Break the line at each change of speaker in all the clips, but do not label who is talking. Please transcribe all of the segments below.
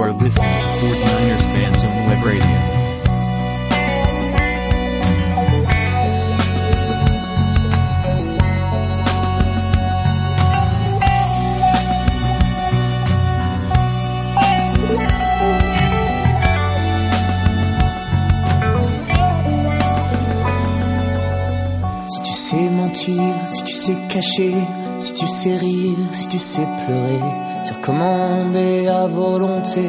You are listening to 49ers fans on Web Radio.
Si tu sais mentir, si tu sais cacher, si tu sais rire, si tu sais pleurer, sur commande à volonté,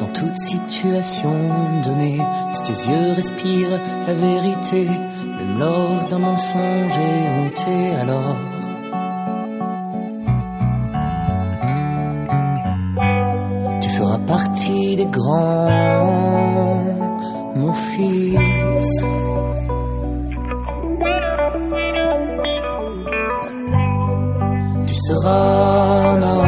dans toute situation donnée, si tes yeux respirent la vérité, même lors d'un mensonge honté, alors. Tu feras partie des grands, mon fils. sera na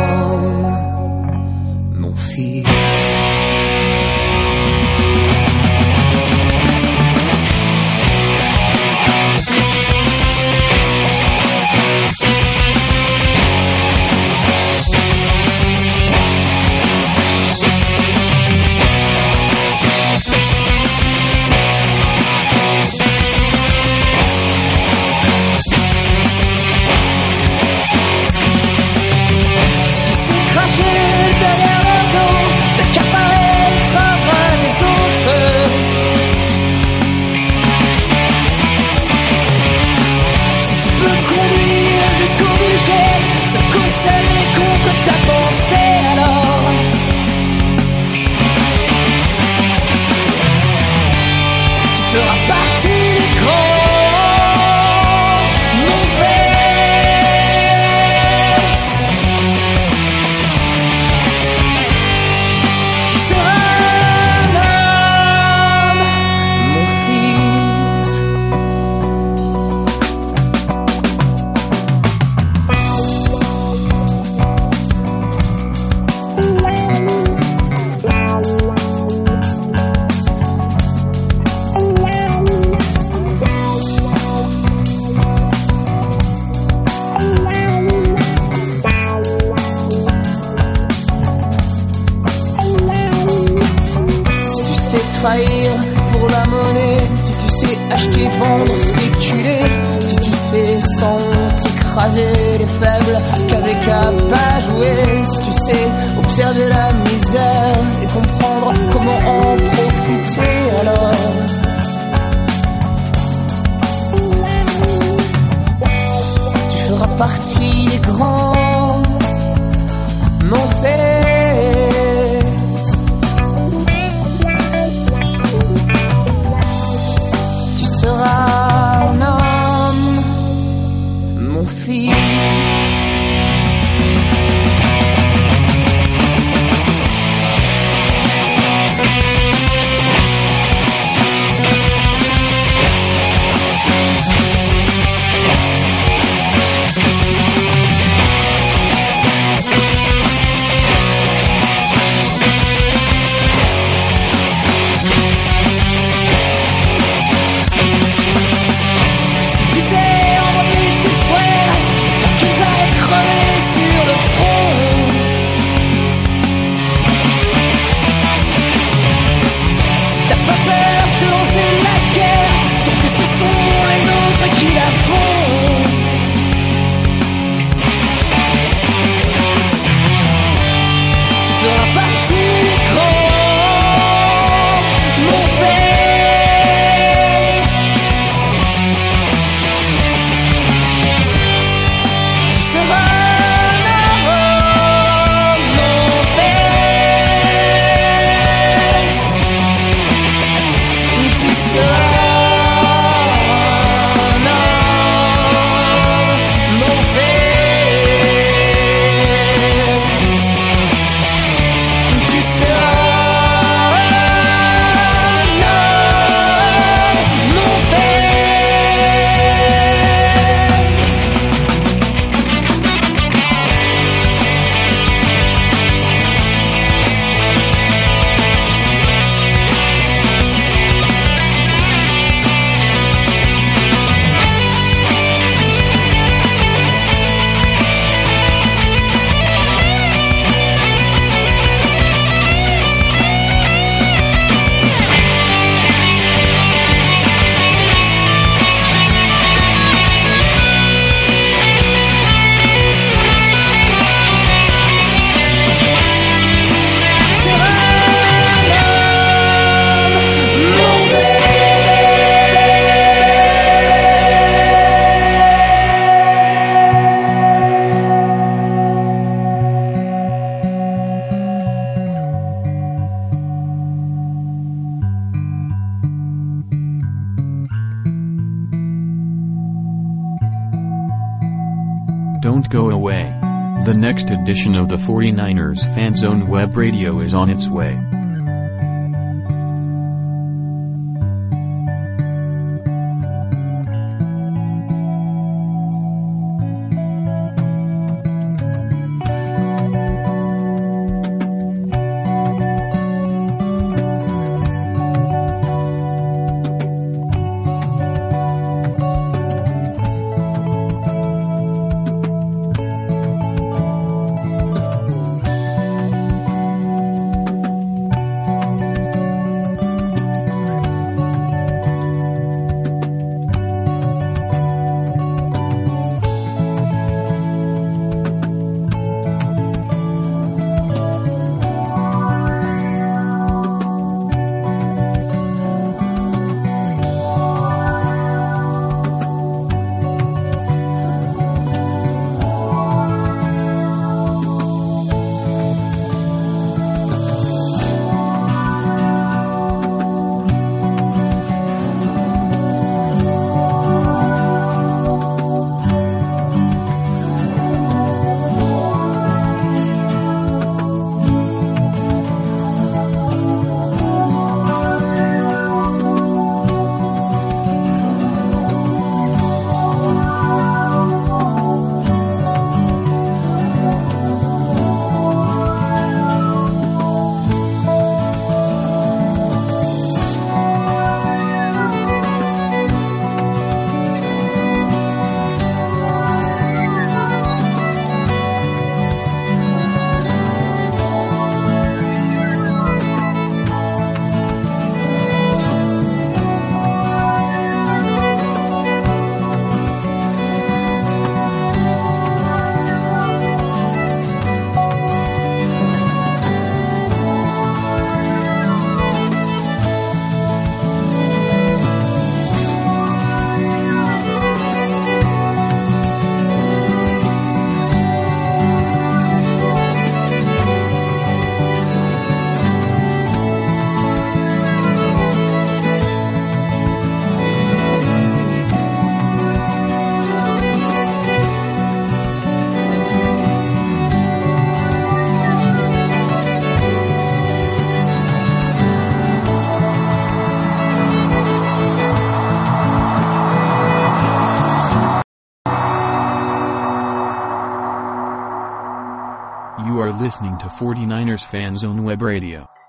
trahir pour la monnaie, si tu sais acheter, vendre, spéculer, si tu sais sans écraser les faibles qu'avec un pas jouer, si tu sais observer la misère et comprendre comment en profiter alors. Tu feras partie des grands,
edition of the 49ers Fan Zone Web Radio is on its way. listening to 49ers Fan Zone Web Radio.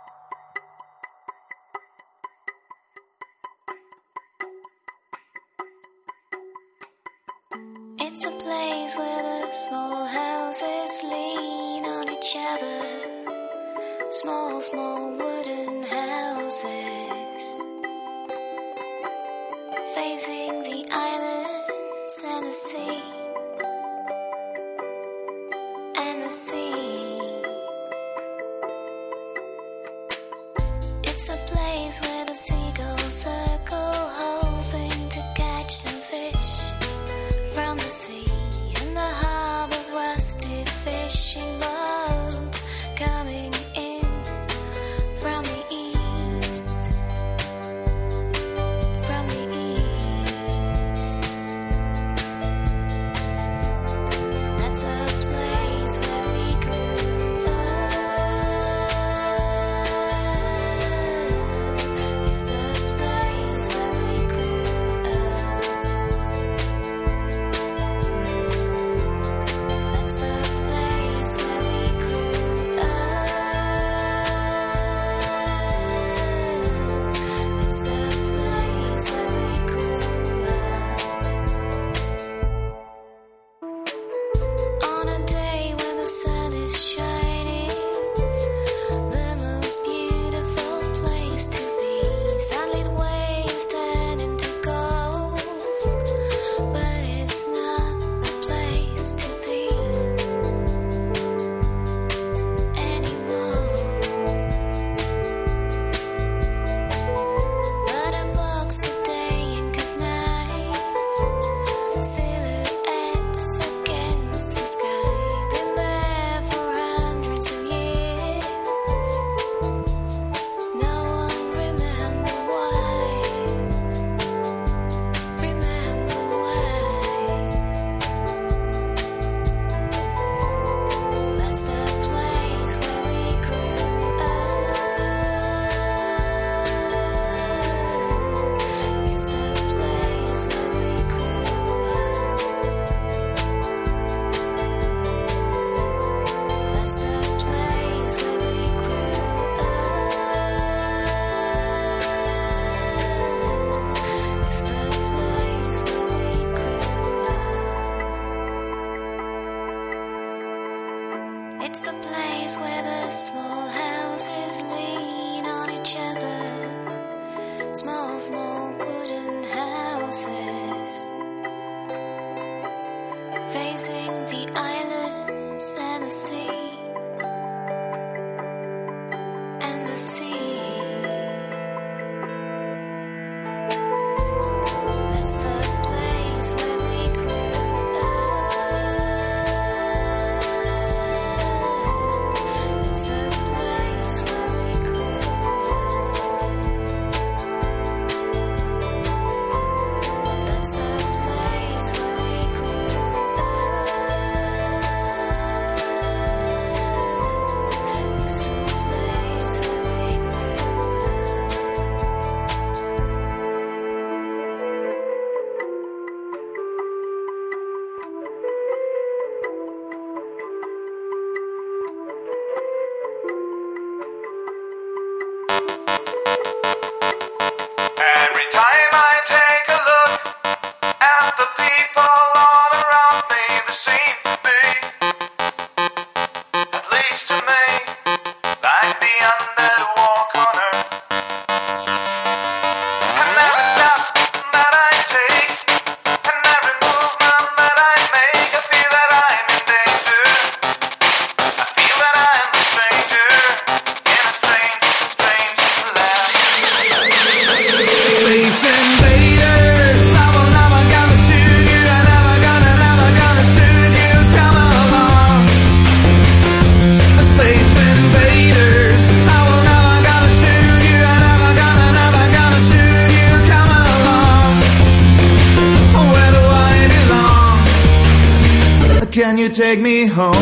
take me home.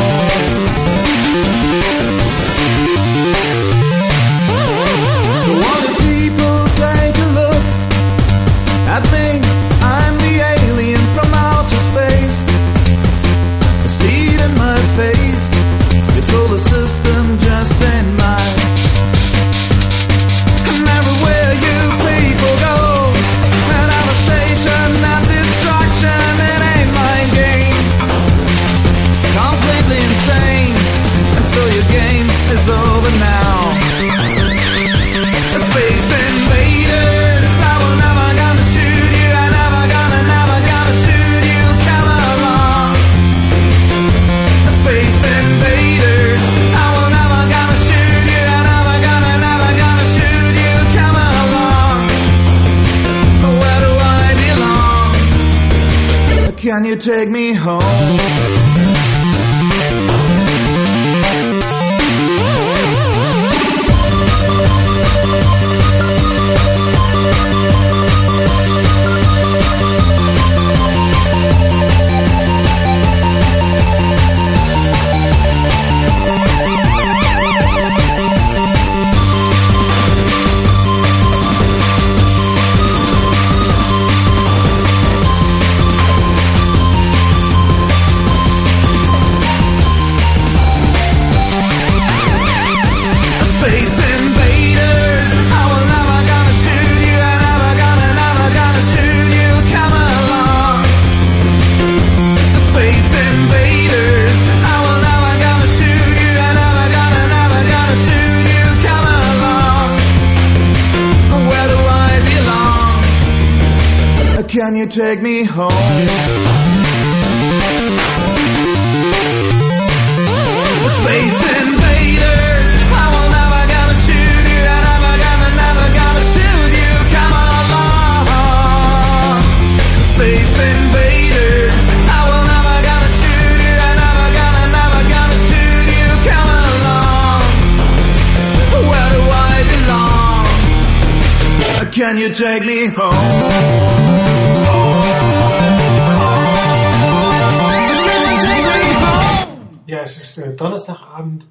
Can you take me home? Space Can you take me home?
Ja, es ist äh, Donnerstagabend,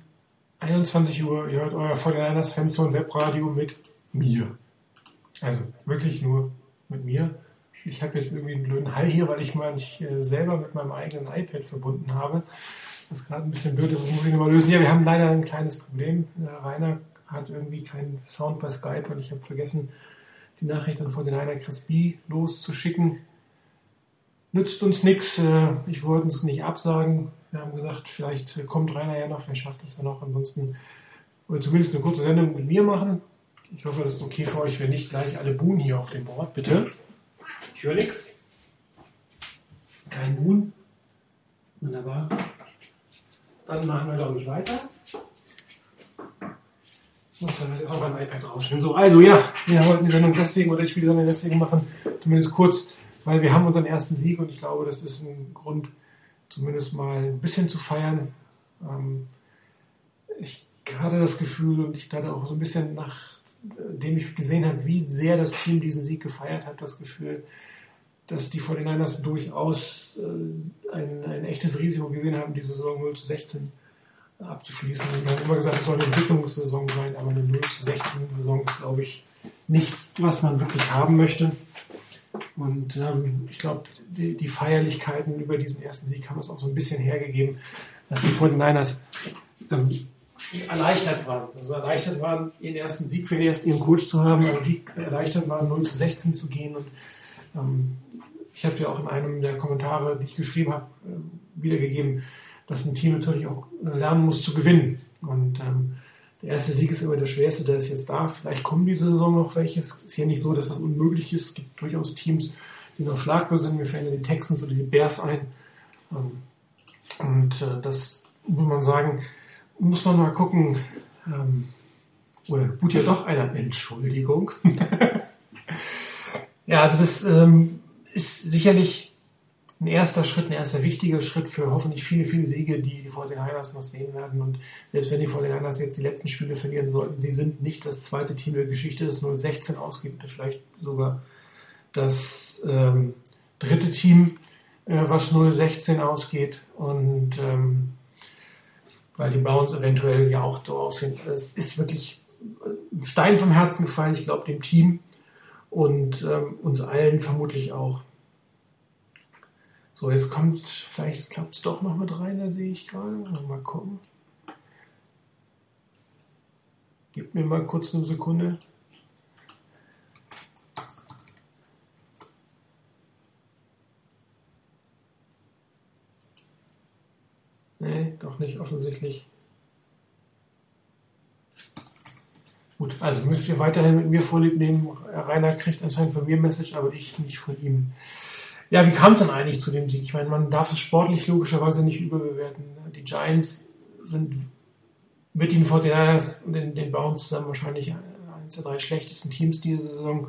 21 Uhr. Ihr hört euer Vorderlanders Fenster und Webradio mit mir. Also wirklich nur mit mir. Ich habe jetzt irgendwie einen blöden Hall hier, weil ich mich äh, selber mit meinem eigenen iPad verbunden habe. Das ist gerade ein bisschen blöd, das muss ich nochmal lösen. Ja, wir haben leider ein kleines Problem. Äh, Rainer hat irgendwie keinen Sound bei Skype und ich habe vergessen, die Nachricht an von den Heiner Crispy loszuschicken. Nützt uns nichts. Äh, ich wollte es nicht absagen. Wir haben gesagt, vielleicht äh, kommt Rainer ja noch, vielleicht schafft es ja noch. Ansonsten oder zumindest eine kurze Sendung mit mir machen. Ich hoffe, das ist okay für euch, wenn nicht gleich alle Buhnen hier auf dem Board, bitte. Ich höre nichts. Kein Buhn. Wunderbar. Dann machen wir, glaube ich, weiter. Muss iPad rausstellen. So, also ja, wir wollten die Sendung deswegen, oder ich will die Sendung deswegen machen, zumindest kurz, weil wir haben unseren ersten Sieg und ich glaube, das ist ein Grund, zumindest mal ein bisschen zu feiern. Ähm, ich hatte das Gefühl und ich hatte auch so ein bisschen nachdem ich gesehen habe, wie sehr das Team diesen Sieg gefeiert hat, das Gefühl, dass die 49ers durchaus äh, ein, ein echtes Risiko gesehen haben, diese Saison 0 zu 16 abzuschließen. Wir haben immer gesagt, es soll eine Entwicklungssaison sein, aber eine 0 zu 16 Saison ist, glaube ich, nichts, was man wirklich haben möchte. Und ähm, ich glaube, die, die Feierlichkeiten über diesen ersten Sieg haben es auch so ein bisschen hergegeben, dass die 49ers ähm, erleichtert waren. Also erleichtert waren, ihren ersten Sieg für den ersten ihren Coach zu haben, aber die erleichtert waren, 0 zu 16 zu gehen. Und ähm, ich habe ja auch in einem der Kommentare, die ich geschrieben habe, äh, wiedergegeben, dass ein Team natürlich auch äh, lernen muss zu gewinnen. Und ähm, der erste Sieg ist immer der schwerste, der ist jetzt da. Vielleicht kommen diese Saison noch welche. Es ist ja nicht so, dass das unmöglich ist. Es gibt durchaus Teams, die noch schlagbar sind. Mir fallen ja die Texans oder die Bears ein. Ähm, und äh, das muss man sagen, muss man mal gucken. Ähm, oder gut ja doch einer Entschuldigung. ja, also das ähm, ist sicherlich ein erster Schritt, ein erster wichtiger Schritt für hoffentlich viele, viele Siege, die die 49ers noch sehen werden. Und selbst wenn die 49ers jetzt die letzten Spiele verlieren sollten, sie sind nicht das zweite Team der Geschichte, das 0-16 ausgeht, oder vielleicht sogar das ähm, dritte Team, äh, was 0-16 ausgeht. Und ähm, weil die Browns eventuell ja auch so aussehen. Es ist wirklich ein Stein vom Herzen gefallen, ich glaube dem Team und ähm, uns allen vermutlich auch. So, jetzt kommt, vielleicht klappt es doch noch mit rein, da sehe ich gerade. Mal gucken. Gib mir mal kurz eine Sekunde. Nee, doch nicht offensichtlich. Gut, also müsst ihr weiterhin mit mir Vorlieb nehmen. Rainer kriegt anscheinend von mir Message, aber ich nicht von ihm. Ja, wie kam es denn eigentlich zu dem Sieg? Ich meine, man darf es sportlich logischerweise nicht überbewerten. Die Giants sind mit den 49ers und den, den Browns zusammen wahrscheinlich eines der drei schlechtesten Teams diese Saison.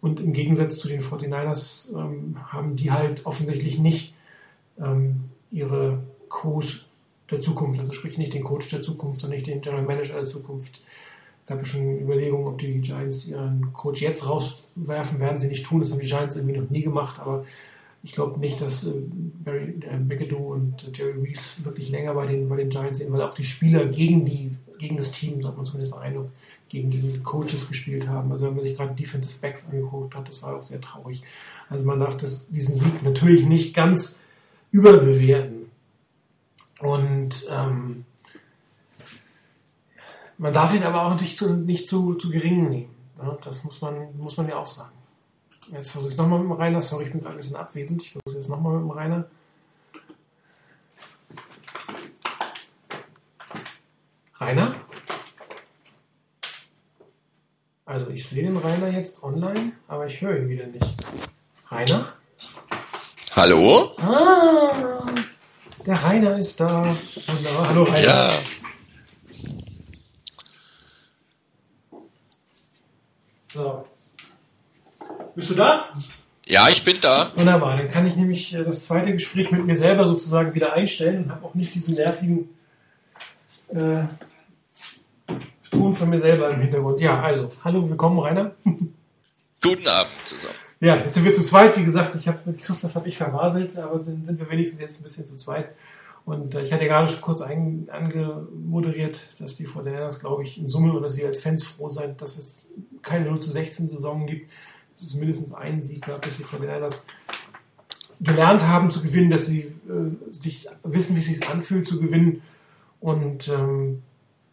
Und im Gegensatz zu den 49ers ähm, haben die halt offensichtlich nicht ähm, ihre Coach der Zukunft, also sprich nicht den Coach der Zukunft, sondern nicht den General Manager der Zukunft. Gab schon Überlegungen, ob die Giants ihren Coach jetzt rauswerfen, werden sie nicht tun. Das haben die Giants irgendwie noch nie gemacht, aber ich glaube nicht, dass äh, Barry äh, McAdoo und Jerry Reese wirklich länger bei den, bei den Giants sind, weil auch die Spieler gegen die gegen das Team, sagt man zumindest Eindruck, gegen die Coaches gespielt haben. Also wenn man sich gerade Defensive Backs angeguckt hat, das war auch sehr traurig. Also man darf das, diesen Sieg natürlich nicht ganz überbewerten. Und ähm, man darf ihn aber auch natürlich zu, nicht zu, zu gering nehmen. Ja, das muss man, muss man ja auch sagen. Jetzt versuche ich nochmal mit dem Rainer. Sorry, ich bin gerade ein bisschen abwesend. Ich versuche jetzt nochmal mit dem Rainer. Rainer? Also ich sehe den Rainer jetzt online, aber ich höre ihn wieder nicht. Rainer?
Hallo?
Ah, der Rainer ist da. Wunderbar. Hallo Rainer.
Ja.
So. Bist du da?
Ja, ich bin da.
Wunderbar. Dann kann ich nämlich äh, das zweite Gespräch mit mir selber sozusagen wieder einstellen und habe auch nicht diesen nervigen äh, Ton von mir selber im Hintergrund. Ja, also, hallo, willkommen, Rainer.
Guten Abend zusammen.
Ja, jetzt sind wir zu zweit, wie gesagt, ich habe mit Christoph habe ich verbaselt, aber dann sind wir wenigstens jetzt ein bisschen zu zweit. Und äh, ich hatte gerade schon kurz ein, angemoderiert, dass die Fortinanders, glaube ich, in Summe und dass wir als Fans froh sein, dass es keine 0 zu 16 Saison gibt, mindestens einen Sieg die Fortinanders gelernt haben zu gewinnen, dass sie äh, sich wissen, wie es sich anfühlt zu gewinnen und ähm,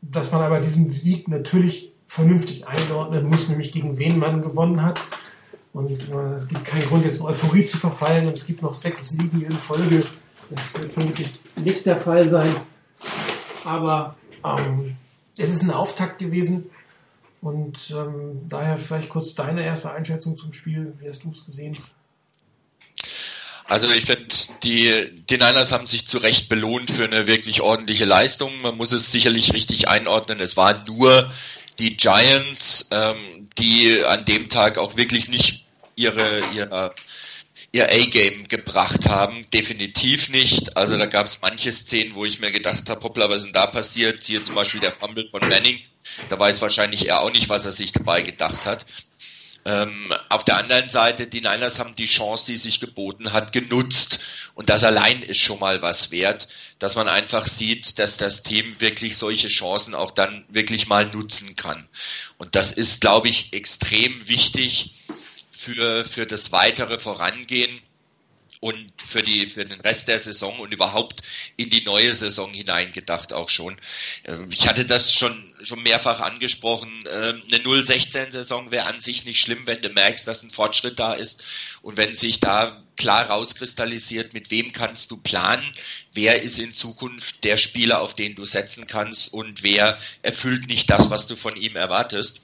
dass man aber diesen Sieg natürlich vernünftig einordnen muss, nämlich gegen wen man gewonnen hat. Und äh, es gibt keinen Grund, jetzt in Euphorie zu verfallen. Und es gibt noch sechs Siege in Folge. Das wird vermutlich nicht der Fall sein. Aber ähm, es ist ein Auftakt gewesen. Und ähm, daher vielleicht kurz deine erste Einschätzung zum Spiel. Wie hast du es gesehen?
Also ich finde, die, die Niners haben sich zu Recht belohnt für eine wirklich ordentliche Leistung. Man muss es sicherlich richtig einordnen. Es waren nur die Giants, ähm, die an dem Tag auch wirklich nicht ihre, ihre ihr A-Game gebracht haben. Definitiv nicht. Also da gab es manche Szenen, wo ich mir gedacht habe, hoppla, was ist denn da passiert? Hier zum Beispiel der Fumble von Manning. Da weiß wahrscheinlich er auch nicht, was er sich dabei gedacht hat. Ähm, auf der anderen Seite, die Niners haben die Chance, die sich geboten hat, genutzt. Und das allein ist schon mal was wert, dass man einfach sieht, dass das Team wirklich solche Chancen auch dann wirklich mal nutzen kann. Und das ist, glaube ich, extrem wichtig für, für das weitere Vorangehen und für die für den Rest der Saison und überhaupt in die neue Saison hineingedacht auch schon. Ähm, ich hatte das schon schon mehrfach angesprochen. Ähm, eine 0-16 Saison wäre an sich nicht schlimm, wenn du merkst, dass ein Fortschritt da ist und wenn sich da klar rauskristallisiert, mit wem kannst du planen, wer ist in Zukunft der Spieler, auf den du setzen kannst und wer erfüllt nicht das, was du von ihm erwartest.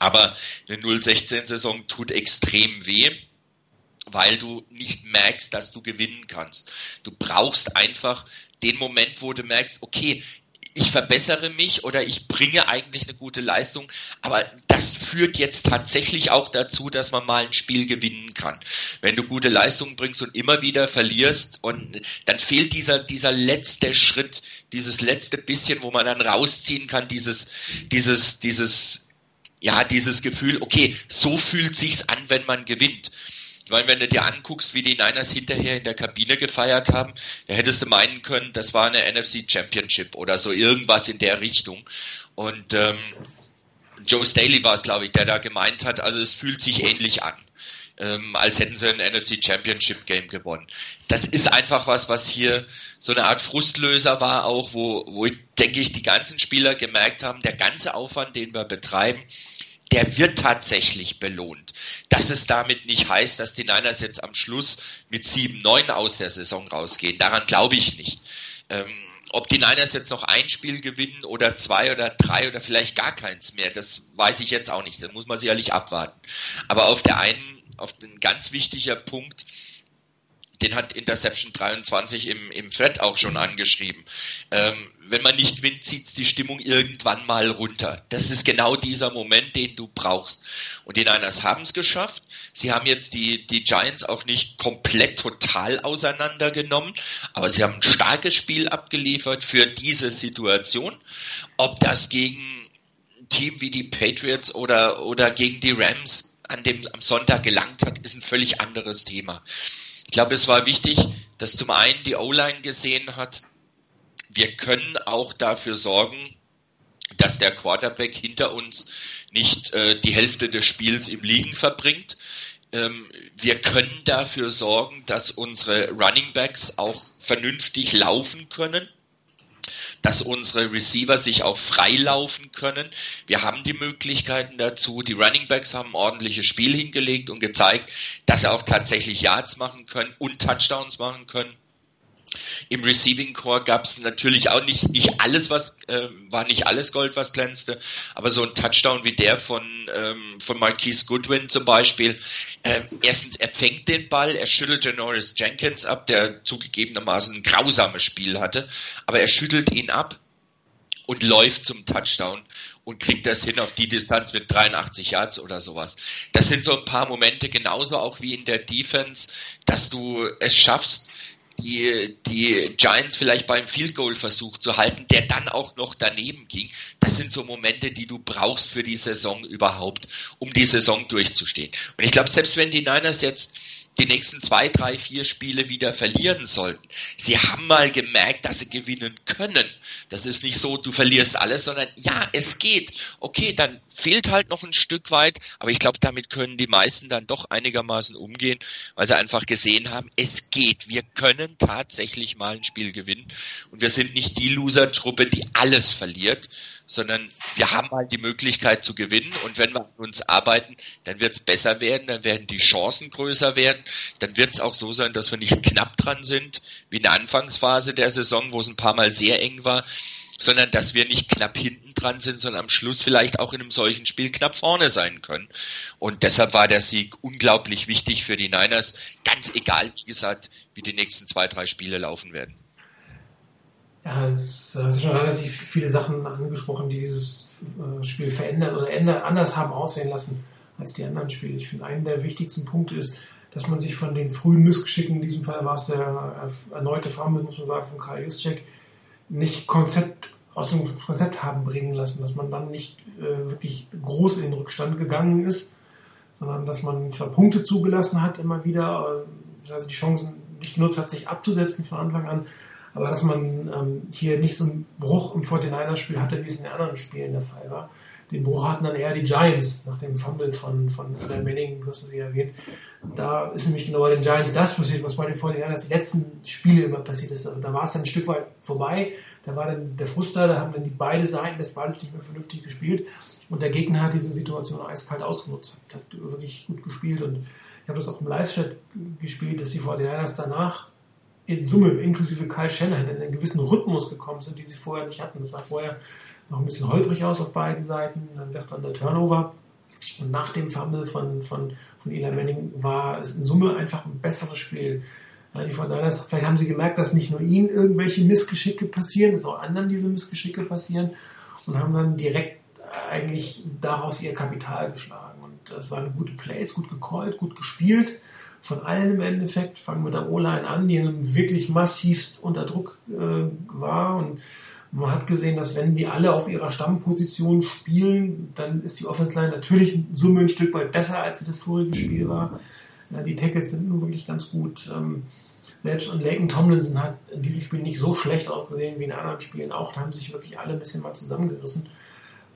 Aber eine 0-16 Saison tut extrem weh weil du nicht merkst, dass du gewinnen kannst. Du brauchst einfach den Moment, wo du merkst, okay, ich verbessere mich oder ich bringe eigentlich eine gute Leistung, aber das führt jetzt tatsächlich auch dazu, dass man mal ein Spiel gewinnen kann. Wenn du gute Leistungen bringst und immer wieder verlierst und dann fehlt dieser, dieser letzte Schritt, dieses letzte bisschen, wo man dann rausziehen kann, dieses, dieses, dieses, ja, dieses Gefühl, okay, so fühlt sich's an, wenn man gewinnt. Ich meine, wenn du dir anguckst, wie die Niners hinterher in der Kabine gefeiert haben, da hättest du meinen können, das war eine NFC Championship oder so irgendwas in der Richtung. Und ähm, Joe Staley war es, glaube ich, der da gemeint hat, also es fühlt sich ähnlich an. Ähm, als hätten sie ein NFC Championship Game gewonnen. Das ist einfach was, was hier so eine Art Frustlöser war, auch wo, wo ich denke ich die ganzen Spieler gemerkt haben, der ganze Aufwand, den wir betreiben, der wird tatsächlich belohnt. Dass es damit nicht heißt, dass die Niners jetzt am Schluss mit 7-9 aus der Saison rausgehen. Daran glaube ich nicht. Ähm, ob die Niners jetzt noch ein Spiel gewinnen oder zwei oder drei oder vielleicht gar keins mehr, das weiß ich jetzt auch nicht. Das muss man sicherlich abwarten. Aber auf der einen, auf den ganz wichtiger Punkt, den hat Interception 23 im, im Thread auch schon angeschrieben. Ähm, wenn man nicht gewinnt, zieht die Stimmung irgendwann mal runter. Das ist genau dieser Moment, den du brauchst. Und die Niners haben es geschafft. Sie haben jetzt die, die Giants auch nicht komplett total auseinandergenommen, aber sie haben ein starkes Spiel abgeliefert für diese Situation. Ob das gegen ein Team wie die Patriots oder, oder gegen die Rams an dem, am Sonntag gelangt hat, ist ein völlig anderes Thema. Ich glaube, es war wichtig, dass zum einen die O-Line gesehen hat, wir können auch dafür sorgen, dass der Quarterback hinter uns nicht äh, die Hälfte des Spiels im Liegen verbringt. Ähm, wir können dafür sorgen, dass unsere Running Backs auch vernünftig laufen können dass unsere Receiver sich auch freilaufen können. Wir haben die Möglichkeiten dazu. Die Running Backs haben ein ordentliches Spiel hingelegt und gezeigt, dass sie auch tatsächlich Yards machen können und Touchdowns machen können. Im Receiving Core gab es natürlich auch nicht, nicht alles, was äh, war nicht alles Gold, was glänzte, aber so ein Touchdown wie der von, ähm, von Marquise Goodwin zum Beispiel. Äh, erstens, er fängt den Ball, er schüttelte Norris Jenkins ab, der zugegebenermaßen ein grausames Spiel hatte, aber er schüttelt ihn ab und läuft zum Touchdown und kriegt das hin auf die Distanz mit 83 Yards oder sowas. Das sind so ein paar Momente, genauso auch wie in der Defense, dass du es schaffst, die, die Giants vielleicht beim Field Goal Versuch zu halten, der dann auch noch daneben ging. Das sind so Momente, die du brauchst für die Saison überhaupt, um die Saison durchzustehen. Und ich glaube, selbst wenn die Niners jetzt die nächsten zwei, drei, vier Spiele wieder verlieren sollten. Sie haben mal gemerkt, dass sie gewinnen können. Das ist nicht so, du verlierst alles, sondern ja, es geht. Okay, dann fehlt halt noch ein Stück weit, aber ich glaube, damit können die meisten dann doch einigermaßen umgehen, weil sie einfach gesehen haben, es geht, wir können tatsächlich mal ein Spiel gewinnen und wir sind nicht die Loser-Truppe, die alles verliert, sondern wir haben halt die Möglichkeit zu gewinnen und wenn wir an uns arbeiten, dann wird es besser werden, dann werden die Chancen größer werden, dann wird es auch so sein, dass wir nicht knapp dran sind, wie in der Anfangsphase der Saison, wo es ein paar Mal sehr eng war, sondern dass wir nicht knapp hinten dran sind, sondern am Schluss vielleicht auch in einem solchen Spiel knapp vorne sein können. Und deshalb war der Sieg unglaublich wichtig für die Niners, ganz egal, wie gesagt, wie die nächsten zwei, drei Spiele laufen werden.
Ja, es sind schon relativ viele Sachen angesprochen, die dieses äh, Spiel verändern oder anders haben aussehen lassen als die anderen Spiele. Ich finde, einen der wichtigsten Punkte ist, dass man sich von den frühen Missgeschicken, in diesem Fall war es der erneute Fumble, muss man sagen, von Karl Juszczyk, nicht Konzept aus dem Konzept haben bringen lassen, dass man dann nicht äh, wirklich groß in den Rückstand gegangen ist, sondern dass man zwar Punkte zugelassen hat immer wieder, äh, also die Chancen nicht genutzt hat, sich abzusetzen von Anfang an, aber dass man ähm, hier nicht so einen Bruch im 49ers-Spiel hatte, wie es in den anderen Spielen der Fall war. Den Bruch hatten dann eher die Giants nach dem Fumble von, von Adam Manning, du hast es ja erwähnt. Da ist nämlich genau bei den Giants das passiert, was bei den 49ers die letzten Spiele immer passiert ist. Also da war es dann ein Stück weit vorbei. Da war dann der Frust da, da haben dann die beide Seiten des Balles nicht mehr vernünftig gespielt. Und der Gegner hat diese Situation eiskalt ausgenutzt, hat wirklich gut gespielt. Und ich habe das auch im Live-Chat gespielt, dass die 49ers danach in Summe, inklusive Kyle Shanahan, in einen gewissen Rhythmus gekommen sind, die sie vorher nicht hatten. Das sah vorher noch ein bisschen holprig aus auf beiden Seiten. Dann wird dann der Turnover. Und nach dem Fumble von, von, von Eli Manning war es in Summe einfach ein besseres Spiel. Die Fortinanders, vielleicht haben sie gemerkt, dass nicht nur ihnen irgendwelche Missgeschicke passieren, dass auch anderen diese Missgeschicke passieren und haben dann direkt eigentlich daraus ihr Kapital geschlagen. Und das waren gute Plays, gut gecallt, gut gespielt. Von allen im Endeffekt fangen wir mit der O-Line an, die wirklich massivst unter Druck äh, war und man hat gesehen, dass wenn die alle auf ihrer Stammposition spielen, dann ist die Offense Line natürlich in Summe ein Stück weit besser, als sie das vorige Spiel war. Ja, die Tackles sind nun wirklich ganz gut. Ähm, selbst und Laken Tomlinson hat in diesem Spiel nicht so schlecht ausgesehen wie in anderen Spielen auch. Da haben sich wirklich alle ein bisschen mal zusammengerissen,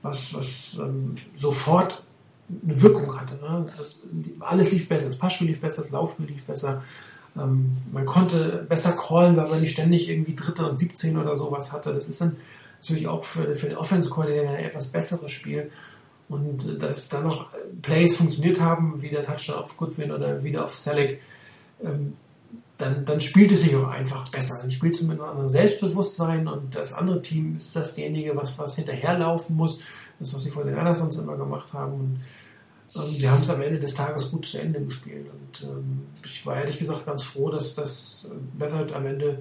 was, was ähm, sofort eine Wirkung hatte. Ne? Das, alles lief besser. Das Passspiel lief besser, das Laufspiel lief besser. Ähm, man konnte besser callen, weil man nicht ständig irgendwie Dritte und 17 oder sowas hatte. Das ist dann natürlich auch für, für den Offense-Coordinator ein etwas besseres Spiel. Und äh, dass dann noch Plays funktioniert haben, wie der Touchdown auf Goodwin oder wieder auf Selleck, ähm, dann, dann spielt es sich auch einfach besser. Dann spielt es mit einem anderen Selbstbewusstsein und das andere Team ist dasjenige, was, was hinterherlaufen muss. Das, was sie vor den Andersons immer gemacht haben. Und ähm, wir haben es am Ende des Tages gut zu Ende gespielt. Und ähm, ich war ehrlich gesagt ganz froh, dass das Method am Ende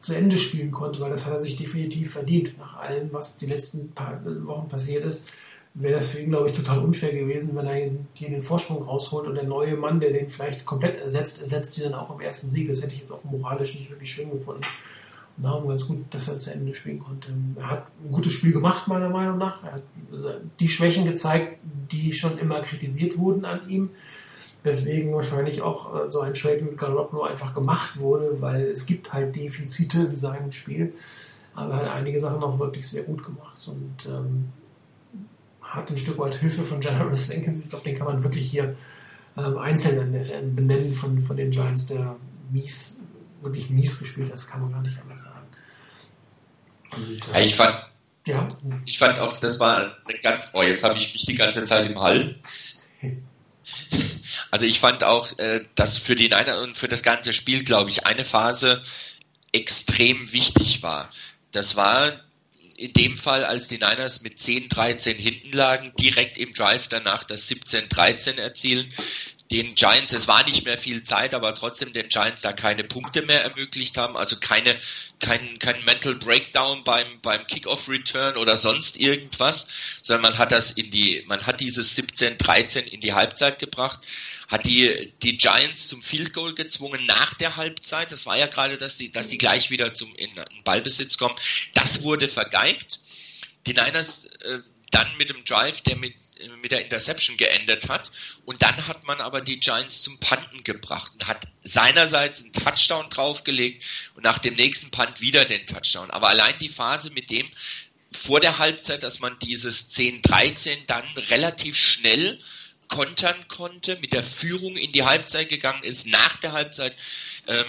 zu Ende spielen konnte, weil das hat er sich definitiv verdient. Nach allem, was die letzten paar Wochen passiert ist, wäre das für ihn, glaube ich, total unfair gewesen, wenn er hier den Vorsprung rausholt und der neue Mann, der den vielleicht komplett ersetzt, ersetzt ihn dann auch im ersten Sieg. Das hätte ich jetzt auch moralisch nicht wirklich schön gefunden. Darum ganz gut, dass er zu Ende spielen konnte. Er hat ein gutes Spiel gemacht, meiner Meinung nach. Er hat die Schwächen gezeigt, die schon immer kritisiert wurden an ihm. Deswegen wahrscheinlich auch äh, so ein Trade mit Garoppolo einfach gemacht wurde, weil es gibt halt Defizite in seinem Spiel. Aber er hat einige Sachen auch wirklich sehr gut gemacht und ähm, hat ein Stück weit Hilfe von Generous Jenkins. Ich glaube, den kann man wirklich hier ähm, einzeln benennen von, von den Giants, der mies wirklich mies gespielt, das kann man gar nicht anders sagen.
Und, äh, ich fand, ja. ich fand auch, das war eine ganz, oh, jetzt habe ich mich die ganze Zeit im Hall. Also ich fand auch, äh, dass für die Niner und für das ganze Spiel, glaube ich, eine Phase extrem wichtig war. Das war in dem Fall, als die Niners mit 10-13 hinten lagen, direkt im Drive danach das 17-13 erzielen den Giants, es war nicht mehr viel Zeit, aber trotzdem den Giants da keine Punkte mehr ermöglicht haben, also keine, kein, kein Mental Breakdown beim, beim Kickoff Return oder sonst irgendwas, sondern man hat das in die, man hat dieses 17, 13 in die Halbzeit gebracht, hat die, die Giants zum Field Goal gezwungen nach der Halbzeit, das war ja gerade, dass die, dass die gleich wieder zum, in, in Ballbesitz kommen, das wurde vergeigt, die Niners, äh, dann mit dem Drive, der mit mit der Interception geendet hat. Und dann hat man aber die Giants zum Panten gebracht und hat seinerseits einen Touchdown draufgelegt und nach dem nächsten Punt wieder den Touchdown. Aber allein die Phase mit dem, vor der Halbzeit, dass man dieses 10-13 dann relativ schnell kontern konnte, mit der Führung in die Halbzeit gegangen ist, nach der Halbzeit ähm,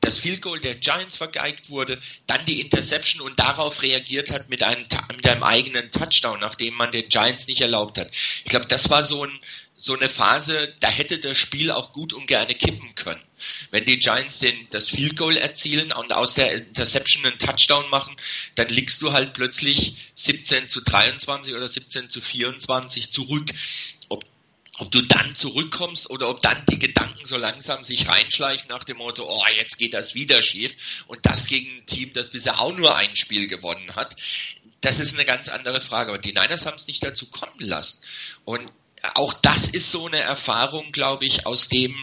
das Field Goal der Giants vergeigt wurde, dann die Interception und darauf reagiert hat mit einem, mit einem eigenen Touchdown, nachdem man den Giants nicht erlaubt hat. Ich glaube, das war so ein so eine Phase, da hätte das Spiel auch gut und gerne kippen können. Wenn die Giants den, das Field Goal erzielen und aus der Interception einen Touchdown machen, dann liegst du halt plötzlich 17 zu 23 oder 17 zu 24 zurück. Ob ob du dann zurückkommst oder ob dann die Gedanken so langsam sich reinschleichen nach dem Motto, oh, jetzt geht das wieder schief und das gegen ein Team, das bisher auch nur ein Spiel gewonnen hat, das ist eine ganz andere Frage. Aber die Niners haben es nicht dazu kommen lassen. Und auch das ist so eine Erfahrung, glaube ich, aus dem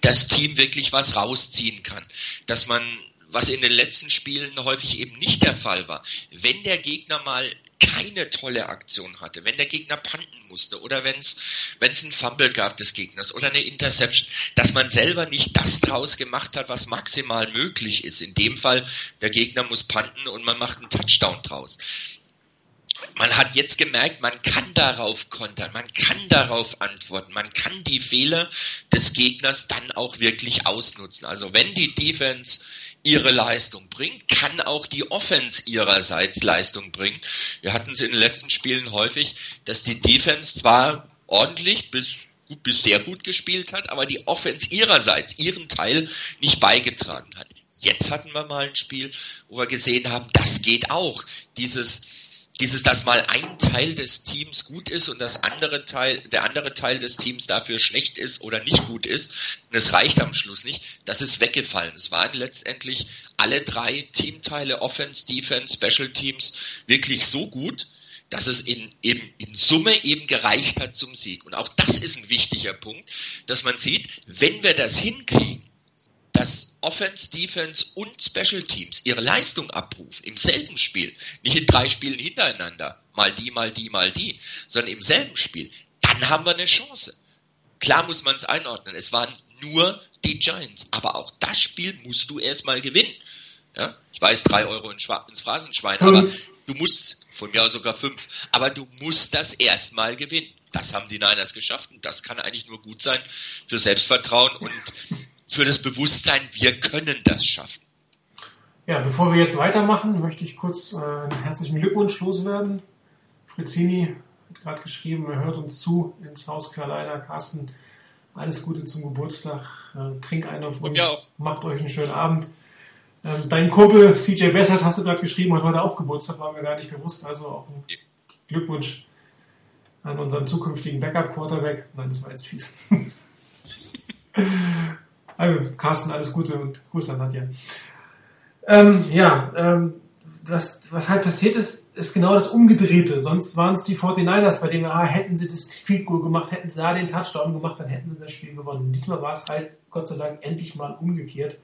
das Team wirklich was rausziehen kann. Dass man, was in den letzten Spielen häufig eben nicht der Fall war, wenn der Gegner mal keine tolle Aktion hatte, wenn der Gegner panten musste oder wenn es wenn einen Fumble gab des Gegners oder eine Interception, dass man selber nicht das draus gemacht hat, was maximal möglich ist. In dem Fall, der Gegner muss panten und man macht einen Touchdown draus man hat jetzt gemerkt, man kann darauf kontern, man kann darauf antworten, man kann die Fehler des Gegners dann auch wirklich ausnutzen. Also wenn die Defense ihre Leistung bringt, kann auch die Offense ihrerseits Leistung bringen. Wir hatten es in den letzten Spielen häufig, dass die Defense zwar ordentlich bis bis sehr gut gespielt hat, aber die Offense ihrerseits ihren Teil nicht beigetragen hat. Jetzt hatten wir mal ein Spiel, wo wir gesehen haben, das geht auch. Dieses dieses, dass mal ein Teil des Teams gut ist und das andere Teil, der andere Teil des Teams dafür schlecht ist oder nicht gut ist, und es reicht am Schluss nicht, das ist weggefallen. Es waren letztendlich alle drei Teamteile, Offense, Defense, Special Teams, wirklich so gut, dass es in, eben in Summe eben gereicht hat zum Sieg. Und auch das ist ein wichtiger Punkt, dass man sieht, wenn wir das hinkriegen, dass Offense, Defense und Special Teams ihre Leistung abrufen im selben Spiel, nicht in drei Spielen hintereinander, mal die, mal die, mal die, sondern im selben Spiel, dann haben wir eine Chance. Klar muss man es einordnen, es waren nur die Giants, aber auch das Spiel musst du erstmal gewinnen. Ja? Ich weiß, drei Euro ins, ins Phrasenschwein,
Fünf.
aber du musst, von mir aus sogar fünf, aber du musst das erstmal gewinnen. Das haben die Niners geschafft und das kann eigentlich nur gut sein für Selbstvertrauen und für das Bewusstsein, wir können das schaffen.
Ja, bevor wir jetzt weitermachen, möchte ich kurz äh, einen herzlichen Glückwunsch loswerden. Frizzini hat gerade geschrieben, er hört uns zu in South Carolina. Carsten, alles Gute zum Geburtstag. Äh, trink einen auf uns. Macht euch einen schönen Abend. Ähm, dein Kumpel CJ Bessert hast du gerade geschrieben, hat heute auch Geburtstag, war mir gar nicht bewusst. Also auch ein Glückwunsch an unseren zukünftigen Backup-Quarterback. Nein, das war jetzt fies. also, Carsten, alles Gute und Grüße an Nadja. Ähm, ja, ähm, das, was halt passiert ist, ist genau das Umgedrehte. Sonst waren es die 49ers, bei denen, ah, hätten sie das Field Goal gemacht, hätten sie da den Touchdown gemacht, dann hätten sie das Spiel gewonnen. Und diesmal war es halt, Gott sei Dank, endlich mal umgekehrt.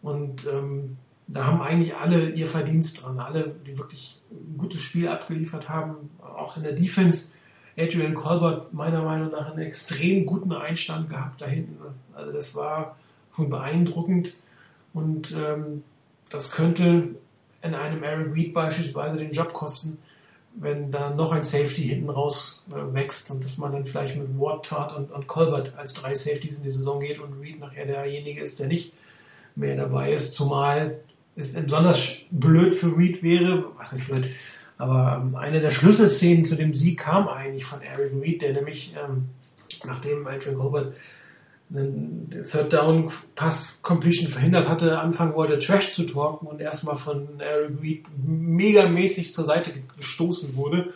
Und ähm, da haben eigentlich alle ihr Verdienst dran. Alle, die wirklich ein gutes Spiel abgeliefert haben, auch in der Defense. Adrian Colbert meiner Meinung nach einen extrem guten Einstand gehabt da hinten. Also das war schon beeindruckend. Und ähm, das könnte in einem Aaron Reed beispielsweise den Job kosten, wenn da noch ein Safety hinten raus äh, wächst und dass man dann vielleicht mit Ward, Tart und, und Colbert als drei Safeties in die Saison geht und Reed nachher derjenige ist, der nicht mehr dabei ist, zumal es besonders blöd für Reed wäre, was heißt blöd, aber ähm, eine der Schlüsselszenen zu dem Sieg kam eigentlich von Aaron Reed, der nämlich ähm, nachdem Adrian Colbert einen Third Down Pass Completion verhindert hatte, anfangen wollte Trash zu talken und erstmal von Aaron Reed megamäßig zur Seite gestoßen wurde,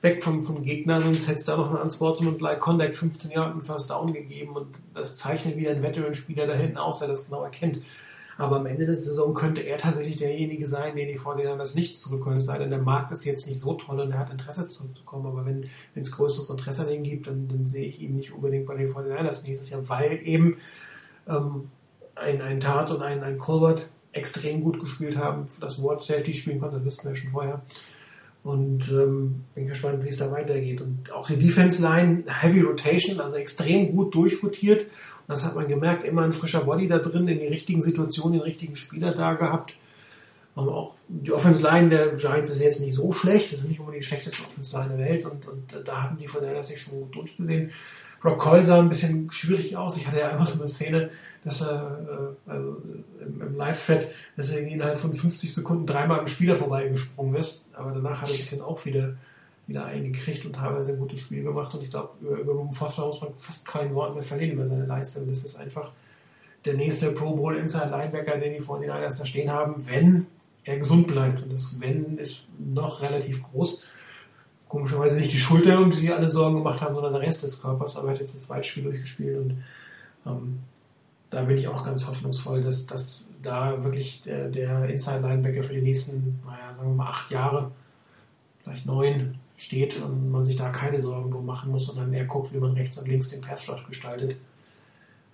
weg vom, vom Gegner, sonst hätte es da noch einen Unsportsmanlike Contact 15 Jahre einen First Down gegeben und das zeichnet wieder ein Veteran-Spieler da hinten aus, der das genau erkennt. Aber am Ende der Saison könnte er tatsächlich derjenige sein, den die das nicht zurückholen. Es sei denn, der Markt ist jetzt nicht so toll und er hat Interesse zurückzukommen. Aber wenn es größeres Interesse an ihm gibt, dann, dann sehe ich ihn nicht unbedingt bei den Vorderländern nächstes Jahr, weil eben ähm, ein, ein Tat und ein, ein Colbert extrem gut gespielt haben. Das Ward Safety spielen konnte, das wissen wir schon vorher. Und ähm, bin gespannt, wie es da weitergeht. Und auch die Defense Line, Heavy Rotation, also extrem gut durchrotiert. Und das hat man gemerkt, immer ein frischer Body da drin, in die richtigen Situationen, den richtigen Spieler da gehabt. Aber auch die Offense Line der Giants ist jetzt nicht so schlecht. Das ist nicht unbedingt die schlechteste Offense Line der Welt. Und, und da hatten die von der sich schon gut durchgesehen. Rock Cole sah ein bisschen schwierig aus. Ich hatte ja einmal so eine Szene, dass er äh, also im, Live-Thread, dass er innerhalb von 50 Sekunden dreimal am Spieler vorbeigesprungen ist. Aber danach hat er sich dann auch wieder, wieder eingekriegt und teilweise ein gutes Spiel gemacht. Und ich glaube, über, über Ruben Foster muss man fast kein Wort mehr verlieren über seine Leistung. Das ist einfach der nächste Pro Bowl Inside Linebacker, den die vor den Niners da stehen haben, wenn er gesund bleibt. Und das Wenn ist noch relativ groß. Komischerweise nicht die Schulter, um die sich alle Sorgen gemacht haben, sondern der Rest des Körpers. Aber er hat jetzt das zweite Spiel durchgespielt und ähm, da bin ich auch ganz hoffnungsvoll, dass, dass da wirklich der, der Inside Linebacker für die nächsten, naja, sagen wir mal acht Jahre, vielleicht neun steht und man sich da keine Sorgen drum machen muss, sondern eher guckt, wie man rechts und links den Passflush gestaltet.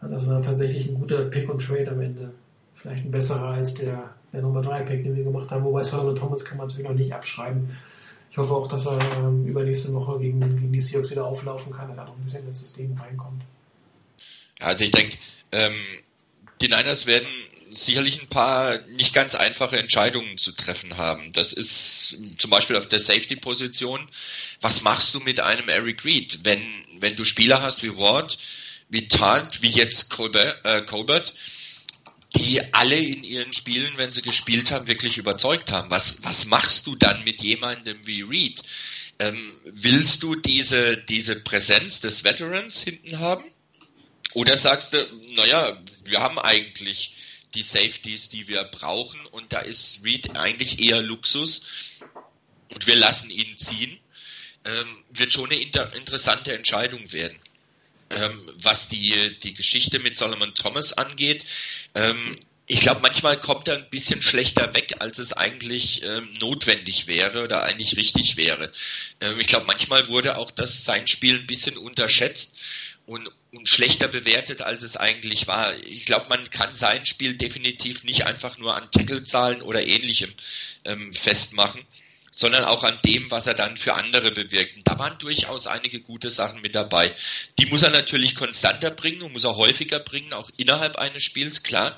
Also das war tatsächlich ein guter Pick und Trade am Ende. Vielleicht ein besserer als der, der Nummer 3 Pick, den wir gemacht haben. Wobei Solomon Thomas kann man natürlich noch nicht abschreiben. Ich hoffe auch, dass er ähm, übernächste Woche gegen, gegen die Seahawks wieder auflaufen kann, dass er noch ein bisschen ins System reinkommt.
Also ich denke, ähm, die Niners werden sicherlich ein paar nicht ganz einfache Entscheidungen zu treffen haben. Das ist zum Beispiel auf der Safety-Position. Was machst du mit einem Eric Reed, wenn, wenn du Spieler hast wie Ward, wie Tant, wie jetzt Colbert, äh, Colbert, die alle in ihren Spielen, wenn sie gespielt haben, wirklich überzeugt haben. Was, was machst du dann mit jemandem wie Reed? Ähm, willst du diese, diese Präsenz des Veterans hinten haben? Oder sagst du, naja, wir haben eigentlich die Safeties, die wir brauchen und da ist Reed eigentlich eher Luxus und wir lassen ihn ziehen, ähm, wird schon eine inter interessante Entscheidung werden. Ähm, was die, die Geschichte mit Solomon Thomas angeht, ähm, ich glaube, manchmal kommt er ein bisschen schlechter weg, als es eigentlich ähm, notwendig wäre oder eigentlich richtig wäre. Ähm, ich glaube, manchmal wurde auch das sein Spiel ein bisschen unterschätzt und, und schlechter bewertet, als es eigentlich war. Ich glaube, man kann sein Spiel definitiv nicht einfach nur an Tacklezahlen oder ähnlichem ähm, festmachen, sondern auch an dem, was er dann für andere bewirkt. Und da waren durchaus einige gute Sachen mit dabei. Die muss er natürlich konstanter bringen und muss er häufiger bringen, auch innerhalb eines Spiels, klar.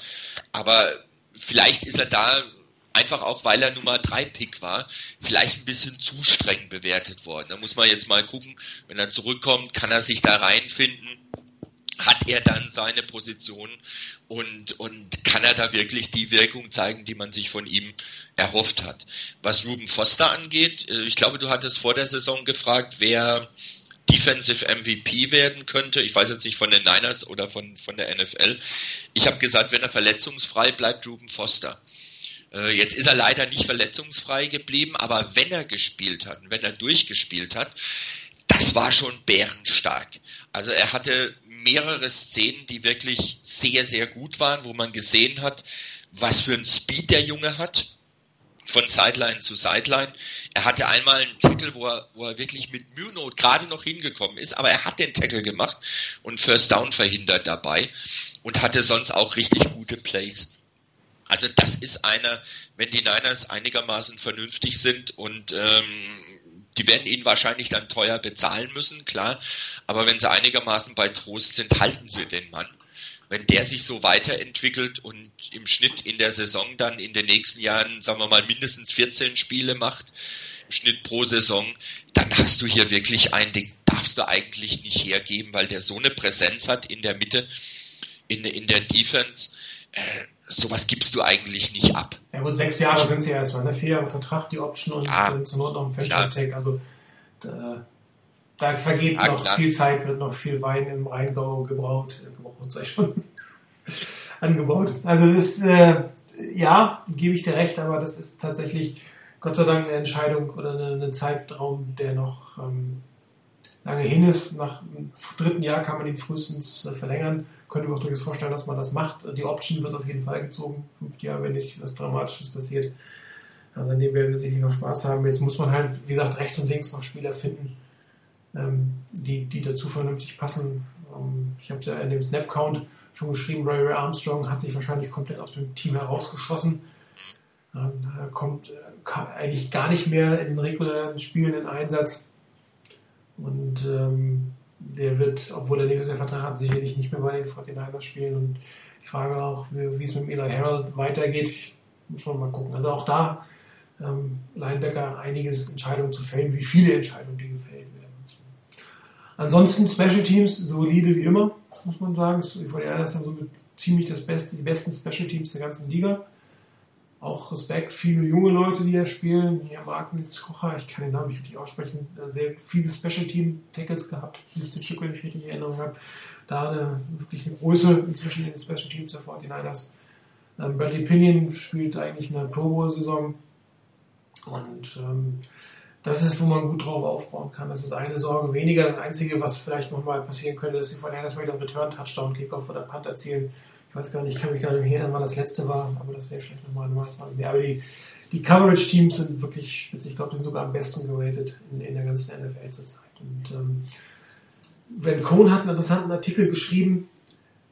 Aber vielleicht ist er da einfach auch, weil er Nummer 3 Pick war, vielleicht ein bisschen zu streng bewertet worden. Da muss man jetzt mal gucken, wenn er zurückkommt, kann er sich da reinfinden? Hat er dann seine Position und, und kann er da wirklich die Wirkung zeigen, die man sich von ihm erhofft hat? Was Ruben Foster angeht, äh, ich glaube, du hattest vor der Saison gefragt, wer Defensive MVP werden könnte. Ich weiß jetzt nicht von den Niners oder von, von der NFL. Ich habe gesagt, wenn er verletzungsfrei bleibt, Ruben Foster. Äh, jetzt ist er leider nicht verletzungsfrei geblieben, aber wenn er gespielt hat, wenn er durchgespielt hat, das war schon bärenstark. Also er hatte mehrere Szenen, die wirklich sehr, sehr gut waren, wo man gesehen hat, was für ein Speed der Junge hat. Von Sideline zu Sideline. Er hatte einmal einen Tackle, wo er, wo er wirklich mit Mühnot gerade noch hingekommen ist, aber er hat den Tackle gemacht und First Down verhindert dabei und hatte sonst auch richtig gute Plays. Also das ist einer, wenn die Niners einigermaßen vernünftig sind und ähm, die werden ihn wahrscheinlich dann teuer bezahlen müssen, klar. Aber wenn sie einigermaßen bei Trost sind, halten sie den Mann. Wenn der sich so weiterentwickelt und im Schnitt in der Saison dann in den nächsten Jahren, sagen wir mal, mindestens 14 Spiele macht, im Schnitt pro Saison, dann hast du hier wirklich ein Ding, darfst du eigentlich nicht hergeben, weil der so eine Präsenz hat in der Mitte, in, in der Defense. Äh, sowas gibst du eigentlich nicht ab.
Ja gut, sechs Jahre sind sie ja erstmal, ne? Vier Jahre Vertrag, die Option und,
Ja.
und zur Not noch ein. Franchise-Tag. Also da, da vergeht
Ja,
noch
klar.
viel Zeit, wird noch viel Wein im Rheingau gebraut, äh, gebraucht sei schon angebaut. Also das ist, äh, ja, gebe ich dir recht, aber das ist tatsächlich Gott sei Dank eine Entscheidung oder eine Zeitraum, der noch ähm, lange hin ist. Nach dem dritten Jahr kann man ihn frühestens äh, verlängern. Könnte mir auch durchaus vorstellen, dass man das macht. Die Option wird auf jeden Fall gezogen. Fünf Jahre, wenn nicht was Dramatisches passiert. Also an dem werden wir sicherlich noch Spaß haben. Jetzt muss man halt, wie gesagt, rechts und links noch Spieler finden, ähm, die, die dazu vernünftig passen. Ähm, ich habe ja in dem Snap-Count schon geschrieben, Ray Ray Armstrong hat sich wahrscheinlich komplett aus dem Team herausgeschossen. Ähm, er kommt äh, eigentlich gar nicht mehr in den regulären Spielen in Einsatz. Und ähm, der wird, obwohl er nächstes Jahr Vertrag hat, sicherlich nicht mehr bei den 49ers spielen. Und ich frage auch, wie, es mit Eli Harold weitergeht. Muss man mal gucken. Also auch da ähm, Linebacker einiges Entscheidungen zu fällen, wie viele Entscheidungen die gefällt werden müssen. Ansonsten Special Teams, solide wie immer, muss man sagen. Die 49ers haben somit ziemlich das Beste, die besten Special Teams der ganzen Liga. Auch Respekt, viele junge Leute, die da spielen. Hier Markus Kocher, ich kann den Namen nicht richtig aussprechen, äh, sehr viele Special Team Tackles gehabt, müsste Stück, wenn ich richtig in Erinnerung habe. Da eine, wirklich eine Größe inzwischen in den Special Teams der 49ers. Ähm, Bradley Pinion spielt eigentlich eine Pro Bowl-Saison. Und ähm, das ist, wo man gut drauf aufbauen kann. Das ist eine Sorge weniger. Das Einzige, was vielleicht nochmal passieren könnte, ist, die 49ers wieder einen Return-Touchdown, Kickoff oder Punt erzielen ich weiß gar nicht, ich kann mich gar nicht erinnern, wann das letzte war, aber das wäre vielleicht nochmal ein neues Mal. Aber die, die Coverage-Teams sind wirklich spitz. Ich glaube, die sind sogar am besten geratet in, in der ganzen NFL zurzeit. Und ähm, Ben Cohn hat einen interessanten Artikel geschrieben.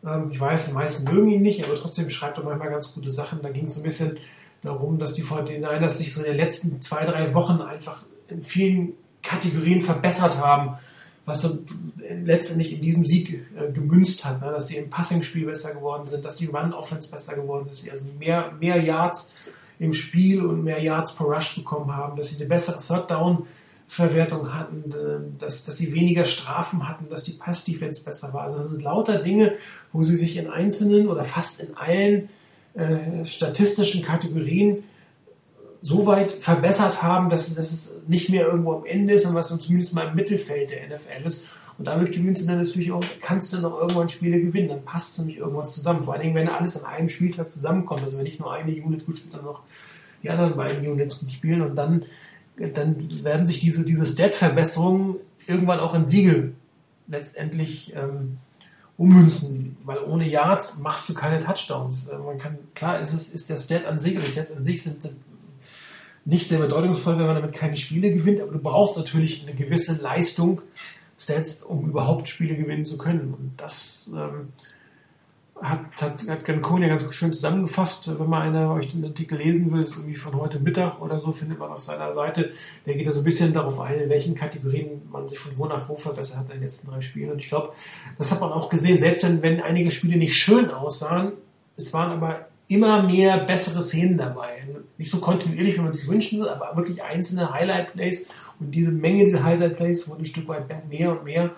Ähm, ich weiß, die meisten mögen ihn nicht, aber trotzdem schreibt er manchmal ganz gute Sachen. Da ging es so ein bisschen darum, dass die 49ers sich so in den letzten zwei, drei Wochen einfach in vielen Kategorien verbessert haben was so letztendlich in diesem Sieg äh, gemünzt hat, ne? dass sie im Passing-Spiel besser geworden sind, dass die Run-Offense besser geworden ist, also mehr, mehr Yards im Spiel und mehr Yards per Rush bekommen haben, dass sie eine bessere Third-Down-Verwertung hatten, äh, dass, dass sie weniger Strafen hatten, dass die Pass-Defense besser war. Also das sind lauter Dinge, wo sie sich in einzelnen oder fast in allen äh, statistischen Kategorien so weit verbessert haben, dass, dass es nicht mehr irgendwo am Ende ist und was zumindest mal im Mittelfeld der NFL ist. Und damit gewinnst du dann natürlich auch, kannst du dann auch irgendwann Spiele gewinnen. Dann passt nämlich irgendwas zusammen. Vor allen Dingen, wenn alles an einem Spieltag zusammenkommt. Also wenn nicht nur eine Unit gut spielt, dann noch die anderen beiden Units gut spielen. Und dann, dann werden sich diese, diese Stat-Verbesserungen irgendwann auch in Siege letztendlich ähm, ummünzen, weil ohne Yards machst du keine Touchdowns. Äh, man kann, klar ist es, ist der Stat an sich, die Stats an sich sind, sind nicht sehr bedeutungsvoll, wenn man damit keine Spiele gewinnt, aber du brauchst natürlich eine gewisse Leistung, Stats, um überhaupt Spiele gewinnen zu können. Und das ähm, hat, hat, hat Cancun ja ganz schön zusammengefasst. Wenn man einer euch den Artikel lesen will, ist irgendwie von heute Mittag oder so, findet man auf seiner Seite. Der geht da so ein bisschen darauf ein, in welchen Kategorien man sich von wo nach wo verbessert hat in den letzten drei Spielen. Und ich glaube, das hat man auch gesehen, selbst wenn, wenn einige Spiele nicht schön aussahen, es waren aber immer mehr bessere Szenen dabei. Nicht so kontinuierlich, wie man sich wünschen will, aber wirklich einzelne Highlight-Plays und diese Menge dieser Highlight-Plays wurden ein Stück weit mehr und mehr.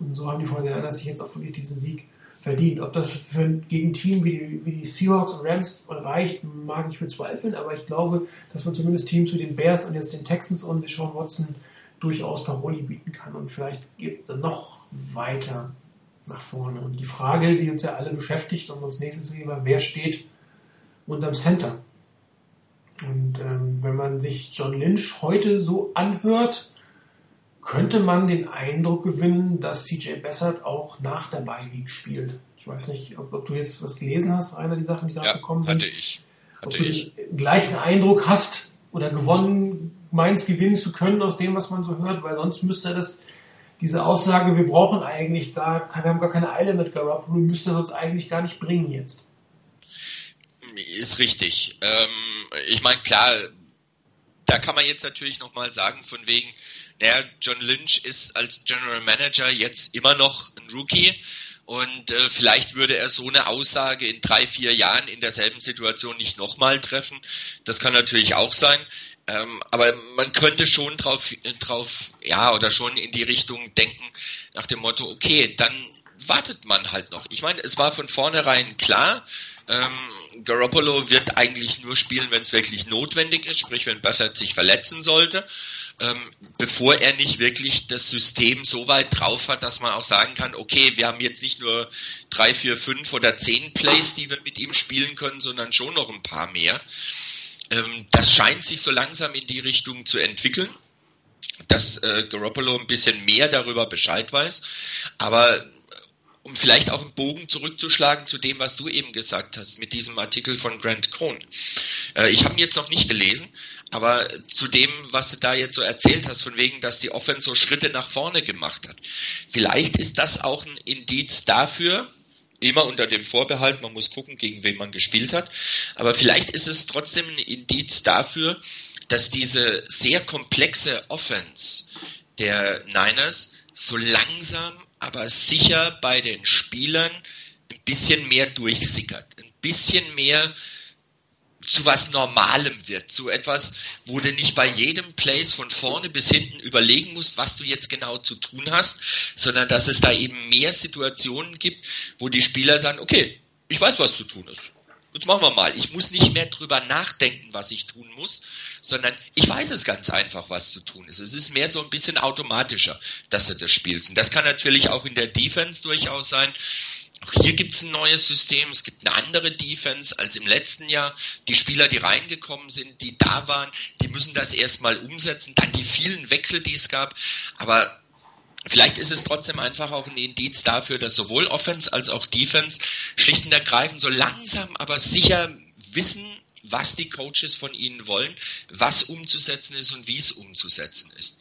Und so haben die Fortinanders sich jetzt auch wirklich diesen Sieg verdient. Ob das für gegen Team wie die, wie die Seahawks und Rams reicht, mag ich bezweifeln, aber ich glaube, dass man zumindest Teams wie den Bears und jetzt den Texans und Sean Watson durchaus Paroli bieten kann und vielleicht geht es dann noch weiter nach vorne. Und die Frage, die uns ja alle beschäftigt und uns nächstes Thema, wer steht unterm Center. Und ähm, wenn man sich John Lynch heute so anhört, könnte man den Eindruck gewinnen, dass CJ Bessert auch nach der Bye spielt. Ich weiß nicht, ob, ob, du jetzt was gelesen hast, einer die Sachen, die gerade
ja,
gekommen sind.
hatte ich. Hatte
ob du
ich.
den gleichen Eindruck hast oder gewonnen meinst, gewinnen zu können aus dem, was man so hört, weil sonst müsste das diese Aussage, wir brauchen eigentlich gar, wir haben gar keine Eile mit Garoppolo, müsste uns eigentlich gar nicht bringen jetzt
ist richtig. Ähm, ich meine, klar, da kann man jetzt natürlich nochmal sagen, von wegen, naja, John Lynch ist als General Manager jetzt immer noch ein Rookie und äh, vielleicht würde er so eine Aussage in drei, vier Jahren in derselben Situation nicht nochmal treffen. Das kann natürlich auch sein. Ähm, aber man könnte schon drauf, drauf, ja, oder schon in die Richtung denken, nach dem Motto, okay, dann wartet man halt noch. Ich meine, es war von vornherein klar, ähm, Garoppolo wird eigentlich nur spielen, wenn es wirklich notwendig ist, sprich wenn Bassett sich verletzen sollte, ähm, bevor er nicht wirklich das System so weit drauf hat, dass man auch sagen kann, okay, wir haben jetzt nicht nur drei, vier, fünf oder zehn Plays, die wir mit ihm spielen können, sondern schon noch ein paar mehr. Ähm, das scheint sich so langsam in die Richtung zu entwickeln dass äh, Garoppolo ein bisschen mehr darüber Bescheid weiß. Aber um vielleicht auch einen Bogen zurückzuschlagen zu dem, was du eben gesagt hast, mit diesem Artikel von Grant Cohn. Äh, ich habe ihn jetzt noch nicht gelesen, aber zu dem, was du da jetzt so erzählt hast, von wegen, dass die Offense so Schritte nach vorne gemacht hat. Vielleicht ist das auch ein Indiz dafür, immer unter dem Vorbehalt, man muss gucken, gegen wen man gespielt hat, aber vielleicht ist es trotzdem ein Indiz dafür, dass diese sehr komplexe Offense der Niners so langsam aber sicher bei den Spielern ein bisschen mehr durchsickert, ein bisschen mehr zu was Normalem wird, zu etwas, wo du nicht bei jedem Place von vorne bis hinten überlegen musst, was du jetzt genau zu tun hast, sondern dass es da eben mehr Situationen gibt, wo die Spieler sagen, okay, ich weiß, was zu tun ist. Jetzt machen wir mal. Ich muss nicht mehr drüber nachdenken, was ich tun muss, sondern ich weiß es ganz einfach, was zu tun ist. Es ist mehr so ein bisschen automatischer, dass du das spielst. Und das kann natürlich auch in der Defense durchaus sein. Auch hier gibt es ein neues System. Es gibt eine andere Defense als im letzten Jahr. Die Spieler, die reingekommen sind, die da waren, die müssen das erstmal umsetzen. Dann die vielen Wechsel, die es gab. Aber Vielleicht ist es trotzdem einfach auch ein Indiz dafür, dass sowohl Offense als auch Defense schlicht und ergreifend so langsam, aber sicher wissen, was die Coaches von ihnen wollen, was umzusetzen ist und wie es umzusetzen ist.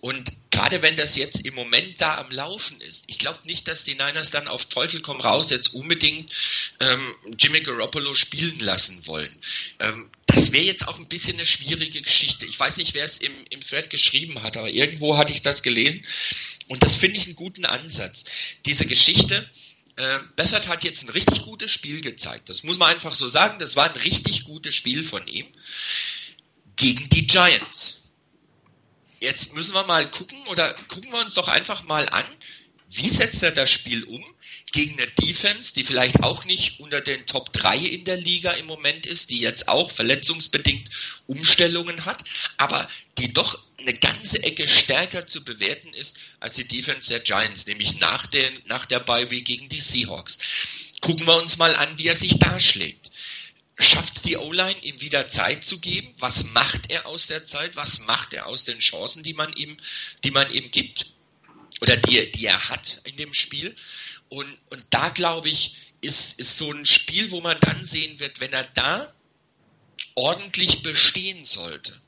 Und gerade wenn das jetzt im Moment da am Laufen ist, ich glaube nicht, dass die Niners dann auf Teufel komm raus jetzt unbedingt ähm, Jimmy Garoppolo spielen lassen wollen. Ähm, das wäre jetzt auch ein bisschen eine schwierige Geschichte. Ich weiß nicht, wer es im, im Thread geschrieben hat, aber irgendwo hatte ich das gelesen. Und das finde ich einen guten Ansatz. Diese Geschichte, äh, Bessert hat jetzt ein richtig gutes Spiel gezeigt. Das muss man einfach so sagen. Das war ein richtig gutes Spiel von ihm gegen die Giants. Jetzt müssen wir mal gucken oder gucken wir uns doch einfach mal an, wie setzt er das Spiel um gegen eine Defense, die vielleicht auch nicht unter den Top 3 in der Liga im Moment ist, die jetzt auch verletzungsbedingt Umstellungen hat, aber die doch eine ganze Ecke stärker zu bewerten ist als die Defense der Giants, nämlich nach, den, nach der Bye Week gegen die Seahawks. Gucken wir uns mal an, wie er sich da schlägt schafft es die O-Line, ihm wieder Zeit zu geben? Was macht er aus der Zeit? Was macht er aus den Chancen, die man ihm, die man ihm gibt? Oder die, die er hat in dem Spiel? Und, und da glaube ich, ist, ist so ein Spiel, wo man dann sehen wird, wenn er da ordentlich bestehen sollte,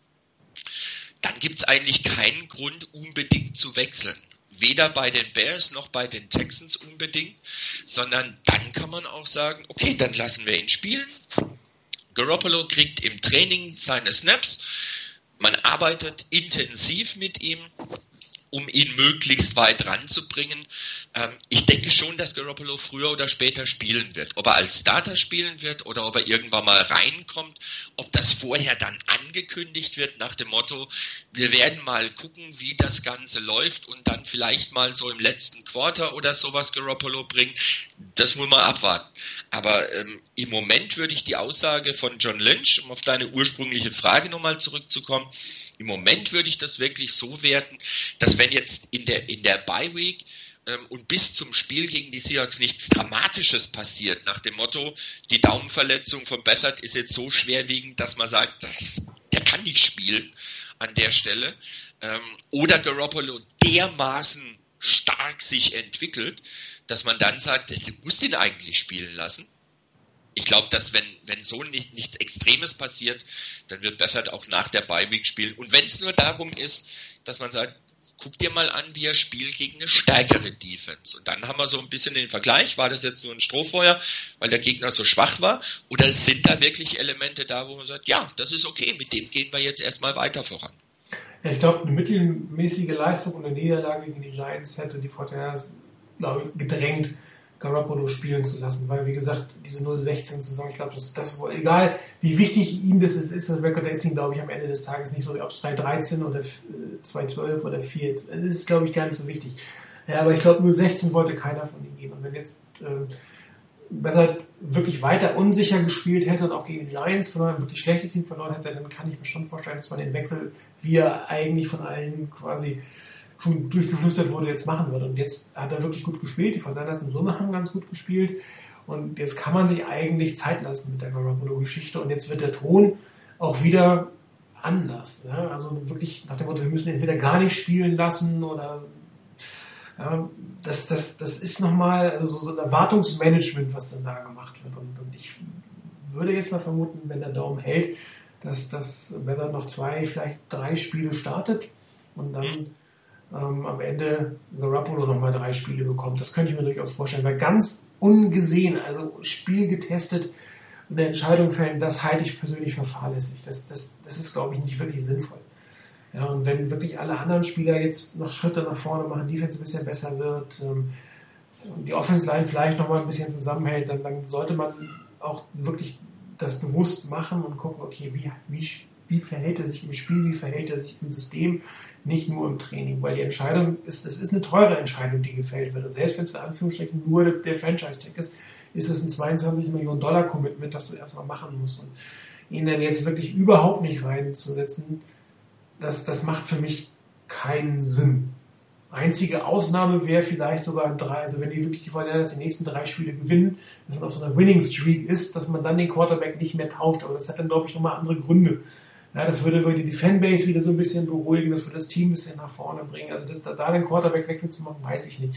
dann gibt es eigentlich keinen Grund, unbedingt zu wechseln. Weder bei den Bears noch bei den Texans unbedingt, sondern dann kann man auch sagen, okay, dann lassen wir ihn spielen, Garoppolo kriegt im Training seine Snaps. Man arbeitet intensiv mit ihm um ihn möglichst weit ranzubringen. Ähm, ich denke schon, dass Garoppolo früher oder später spielen wird. Ob er als Starter spielen wird oder ob er irgendwann mal reinkommt, ob das vorher dann angekündigt wird nach dem Motto, wir werden mal gucken, wie das Ganze läuft und dann vielleicht mal so im letzten Quarter oder sowas Garoppolo bringt. Das muss man abwarten. Aber ähm, im Moment würde ich die Aussage von John Lynch, um auf deine ursprüngliche Frage nochmal zurückzukommen, im Moment würde ich das wirklich so werten, dass wenn jetzt in der, in der Bye Week ähm, und bis zum Spiel gegen die Seahawks nichts Dramatisches passiert, nach dem Motto, die Daumenverletzung von Bessert ist jetzt so schwerwiegend, dass man sagt, das, der kann nicht spielen an der Stelle, ähm, oder Garoppolo dermaßen stark sich entwickelt, dass man dann sagt, du musst ihn eigentlich spielen lassen ich glaube, dass wenn, wenn so nicht, nichts Extremes passiert, dann wird Beffert auch nach der Bye-Week spielen. Und wenn es nur darum ist, dass man sagt, guck dir mal an, wie er spielt gegen eine stärkere Defense. Und dann haben wir so ein bisschen den Vergleich, war das jetzt nur ein Strohfeuer, weil der Gegner so schwach war? Oder sind da wirklich Elemente da, wo man sagt, ja, das ist okay, mit dem gehen wir jetzt erstmal weiter voran?
Ja, ich glaube, eine mittelmäßige Leistung und eine Niederlage gegen die Giants hätte die ich, gedrängt, Garoppolo spielen zu lassen, weil wie gesagt, diese 0-16-Saison, ich glaube, das, das egal wie wichtig ihm das ist, ist das ist ihm, glaube ich, am Ende des Tages nicht so, ob es 3-13 oder 2-12 oder 4, das ist, glaube ich, gar nicht so wichtig. Ja, aber ich glaube, nur 16 wollte keiner von ihm geben. Und wenn jetzt äh, besser wirklich weiter unsicher gespielt hätte und auch gegen die Giants verloren, wirklich schlechtes Team verloren hätte, dann kann ich mir schon vorstellen, dass man den Wechsel, wie er eigentlich von allen quasi schon durchgeflüstert wurde, jetzt machen wird. Und jetzt hat er wirklich gut gespielt. Die Fortinanders im Summe haben ganz gut gespielt. Und jetzt kann man sich eigentlich Zeit lassen mit der Garoppolo-Geschichte. Und jetzt wird der Ton auch wieder anders. Ja? Also wirklich nach dem Motto, wir müssen entweder gar nicht spielen lassen oder ja, das, das, das ist nochmal also so ein Erwartungsmanagement, was dann da gemacht wird. Und, und ich würde jetzt mal vermuten, wenn der Daumen hält, dass das Weather noch zwei, vielleicht drei Spiele startet und dann ähm, am Ende Garoppolo nochmal drei Spiele bekommt. Das könnte ich mir durchaus vorstellen, weil ganz ungesehen, also Spiel getestet, eine Entscheidung fällen, das halte ich persönlich für fahrlässig. Das, das, das ist, glaube ich, nicht wirklich sinnvoll. Ja, und wenn wirklich alle anderen Spieler jetzt noch Schritte nach vorne machen, Defense ein bisschen besser wird, ähm, die Offense Line vielleicht nochmal ein bisschen zusammenhält, dann, dann sollte man auch wirklich das bewusst machen und gucken, okay, wie, wie, wie verhält er sich im Spiel, wie verhält er sich im System, nicht nur im Training. Weil die Entscheidung ist, es ist eine teure Entscheidung, die gefällt wird. Und selbst wenn es für Anführungsstrichen nur der, der Franchise-Tag ist, ist es ein 22 Millionen Dollar Commitment, das du erstmal machen musst. Und ihn dann jetzt wirklich überhaupt nicht reinzusetzen, das, das macht für mich keinen Sinn. Einzige Ausnahme wäre vielleicht sogar ein drei, also wenn die wirklich die Fortinanders die nächsten drei Spiele gewinnen, dass man auf so einer Winning Streak ist, dass man dann den Quarterback nicht mehr tauscht. Aber das hat dann, glaube ich, nochmal andere Gründe. Ja, das würde, würde die Fanbase wieder so ein bisschen beruhigen, das würde das Team ein bisschen nach vorne bringen. Also das, da, da den Quarterback-Wechsel zu machen, weiß ich nicht.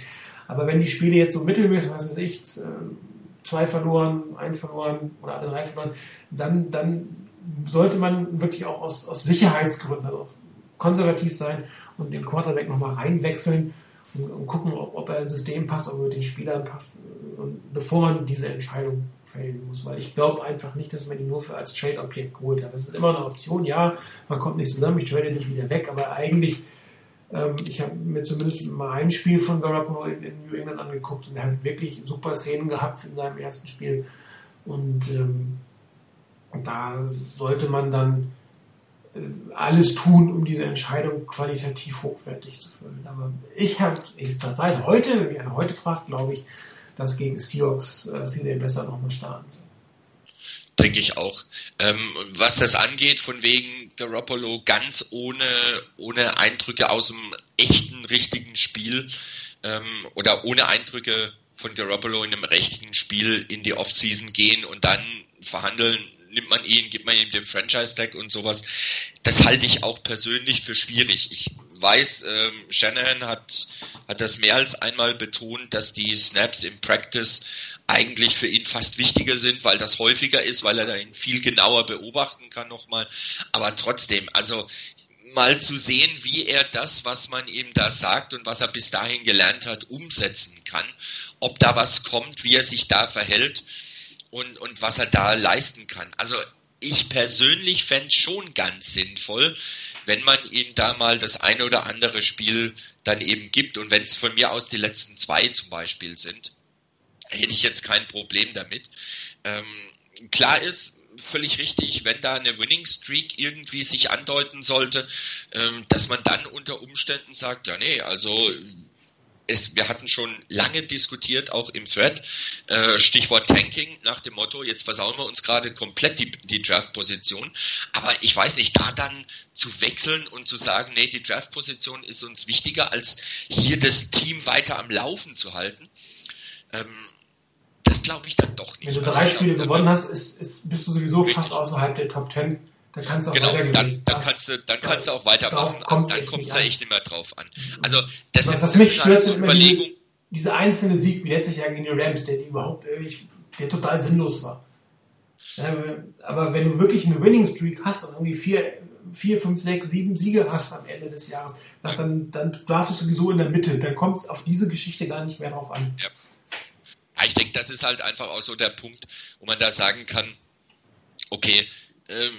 Aber wenn die Spiele jetzt so mittelmäßig, weiß ich, äh, zwei verloren, eins verloren oder alle drei verloren, dann, dann sollte man wirklich auch aus, aus Sicherheitsgründen, also konservativ sein und den Quarterback nochmal reinwechseln und, und gucken, ob, ob er ins System passt, ob er mit den Spielern passt, und bevor man diese Entscheidung fällen muss. Weil ich glaube einfach nicht, dass man ihn nur für als Trade-Objekt geholt hat. Das ist immer eine Option, ja, man kommt nicht zusammen, ich trade nicht wieder weg, aber eigentlich, ähm, ich habe mir zumindest mal ein Spiel von Garoppolo in, in New England angeguckt und er hat wirklich super Szenen gehabt in seinem ersten Spiel. Und ähm, da sollte man dann äh, alles tun, um diese Entscheidung qualitativ hochwertig zu füllen. Aber ich habe, ich seit heute, wenn mich einer heute fragt, glaube ich, dass gegen Seahawks äh, sie den besser nochmal starten.
Denke ich auch. Ähm, was das angeht, von wegen Garoppolo ganz ohne, ohne Eindrücke aus dem echten, richtigen Spiel ähm, oder ohne Eindrücke von Garoppolo in einem richtigen Spiel in die Offseason gehen und dann verhandeln, nimmt man ihn, gibt man ihm den Franchise-Tag und sowas. Das halte ich auch persönlich für schwierig. Ich weiß, ähm, Shanahan hat, hat das mehr als einmal betont, dass die Snaps im Practice eigentlich für ihn fast wichtiger sind, weil das häufiger ist, weil er da ihn viel genauer beobachten kann nochmal. Aber trotzdem, also mal zu sehen, wie er das, was man ihm da sagt und was er bis dahin gelernt hat, umsetzen kann. Ob da was kommt, wie er sich da verhält und, und was er da leisten kann. Also ich persönlich fände schon ganz sinnvoll, wenn man ihm da mal das eine oder andere Spiel dann eben gibt und wenn es von mir aus die letzten zwei zum Beispiel sind, hätte ich jetzt kein Problem damit. Ähm, klar ist, völlig richtig, wenn da eine Winning Streak irgendwie sich andeuten sollte, ähm, dass man dann unter Umständen sagt, ja nee, also es, wir hatten schon lange diskutiert, auch im Thread, äh, Stichwort Tanking, nach dem Motto, jetzt versauen wir uns gerade komplett die, die Draft-Position. Aber ich weiß nicht, da dann zu wechseln und zu sagen, nee, die Draft-Position ist uns wichtiger, als hier das Team weiter am Laufen zu halten. Ähm, das glaube ich dann doch nicht.
Wenn du drei Spiele gewonnen hast, ist, ist, bist du sowieso fast außerhalb der Top Ten. Da kannst du auch
genau,
weitergehen.
dann, dann
Das-
kannst du, dann
da-
kannst du auch weitermachen. Also dann kommt es ja echt nicht mehr drauf an. Also das,
Was,
ist,
was
das
mich stört,
halt so
immer diese,
Überlegung.
diese einzelne Sieg, wie letztes Jahr gegen die Rams, der die überhaupt der total sinnlos war. Ja, aber wenn du wirklich eine Winning Streak hast und irgendwie vier, vier, fünf, sechs, sieben Siege hast am Ende des Jahres, dann, dann darfst du sowieso in der Mitte. Dann kommt es auf diese Geschichte gar nicht mehr drauf an.
Ja. Ja, Ich denke, das ist halt einfach auch so der Punkt, wo man da sagen kann, okay, ähm,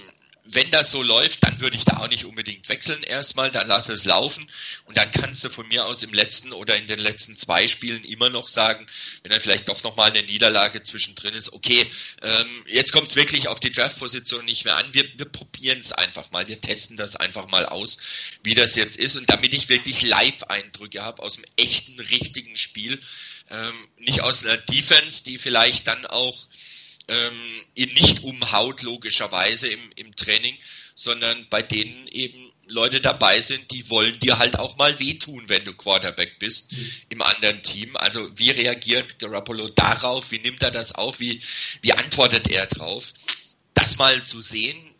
wenn das so läuft, dann würde ich da auch nicht unbedingt wechseln erstmal, dann lass es laufen. Und dann kannst du von mir aus im letzten oder in den letzten zwei Spielen immer noch sagen, wenn dann vielleicht doch nochmal eine Niederlage zwischendrin ist, okay, ähm, jetzt kommt es wirklich auf die Draft-Position nicht mehr an, wir, wir probieren es einfach mal, wir testen das einfach mal aus, wie das jetzt ist. Und damit ich wirklich Live-Eindrücke habe aus dem echten, richtigen Spiel, ähm, nicht aus einer Defense, die vielleicht dann auch ähm, ihn nicht umhaut, logischerweise im, im Training, sondern bei denen eben Leute dabei sind, die wollen dir halt auch mal wehtun, wenn du Quarterback bist im anderen Team. Also wie reagiert Garoppolo darauf? Wie nimmt er das auf? Wie, wie antwortet er drauf? Das mal zu sehen,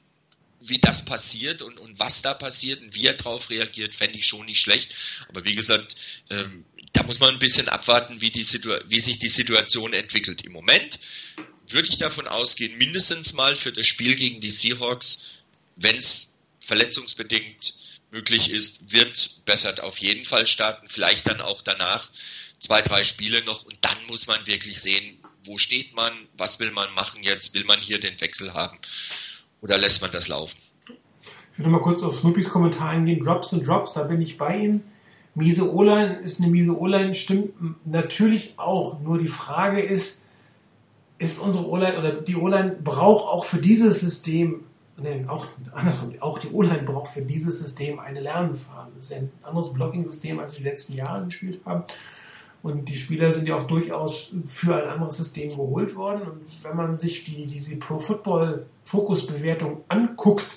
wie das passiert und, und was da passiert und wie er darauf reagiert, fände ich schon nicht schlecht. Aber wie gesagt, ähm, da muss man ein bisschen abwarten, wie, die wie sich die Situation entwickelt. Im Moment würde ich davon ausgehen, mindestens mal für das Spiel gegen die Seahawks, wenn es verletzungsbedingt möglich ist, wird Bethard auf jeden Fall starten. Vielleicht dann auch danach zwei, drei Spiele noch und dann muss man wirklich sehen, wo steht man, was will man machen jetzt, will man hier den Wechsel haben oder lässt man das laufen?
Ich würde mal kurz auf Snoopys Kommentar eingehen. Drops und Drops, da bin ich bei ihm. Miese O-Line ist eine miese O-Line, stimmt natürlich auch. Nur die Frage ist, ist unsere O-Line oder die O-Line braucht auch für dieses System, nee, auch andersrum, auch die O-Line braucht für dieses System eine Lernphase. Das ist ja ein anderes Blocking-System, als wir die letzten Jahre gespielt haben. Und die Spieler sind ja auch durchaus für ein anderes System geholt worden. Und wenn man sich die, diese Pro Football Fokusbewertung anguckt,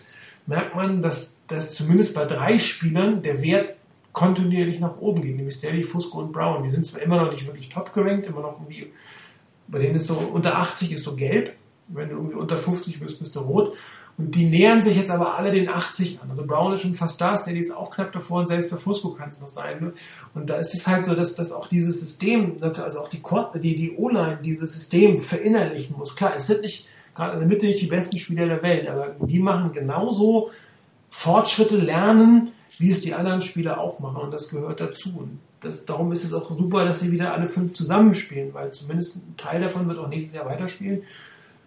merkt man, dass, dass zumindest bei drei Spielern der Wert kontinuierlich nach oben geht, nämlich Stanley, Fusco und Brown. Die sind zwar immer noch nicht wirklich top gerankt, immer noch irgendwie, bei denen ist so unter 80 ist so gelb, wenn du irgendwie unter 50 bist, bist du rot. Und die nähern sich jetzt aber alle den 80 an. Also Brown ist schon fast da, Stanley ist auch knapp davor und selbst bei Fusco kann es noch sein. Ne? Und da ist es halt so, dass, dass auch dieses System, also auch die, die, die O-Line dieses System verinnerlichen muss. Klar, es sind nicht gerade in der Mitte nicht die besten Spieler der Welt, aber die machen genauso Fortschritte lernen, wie es die anderen Spieler auch machen. Und das gehört dazu. Und das, darum ist es auch super, dass sie wieder alle fünf zusammenspielen, weil zumindest ein Teil davon wird auch nächstes Jahr weiterspielen.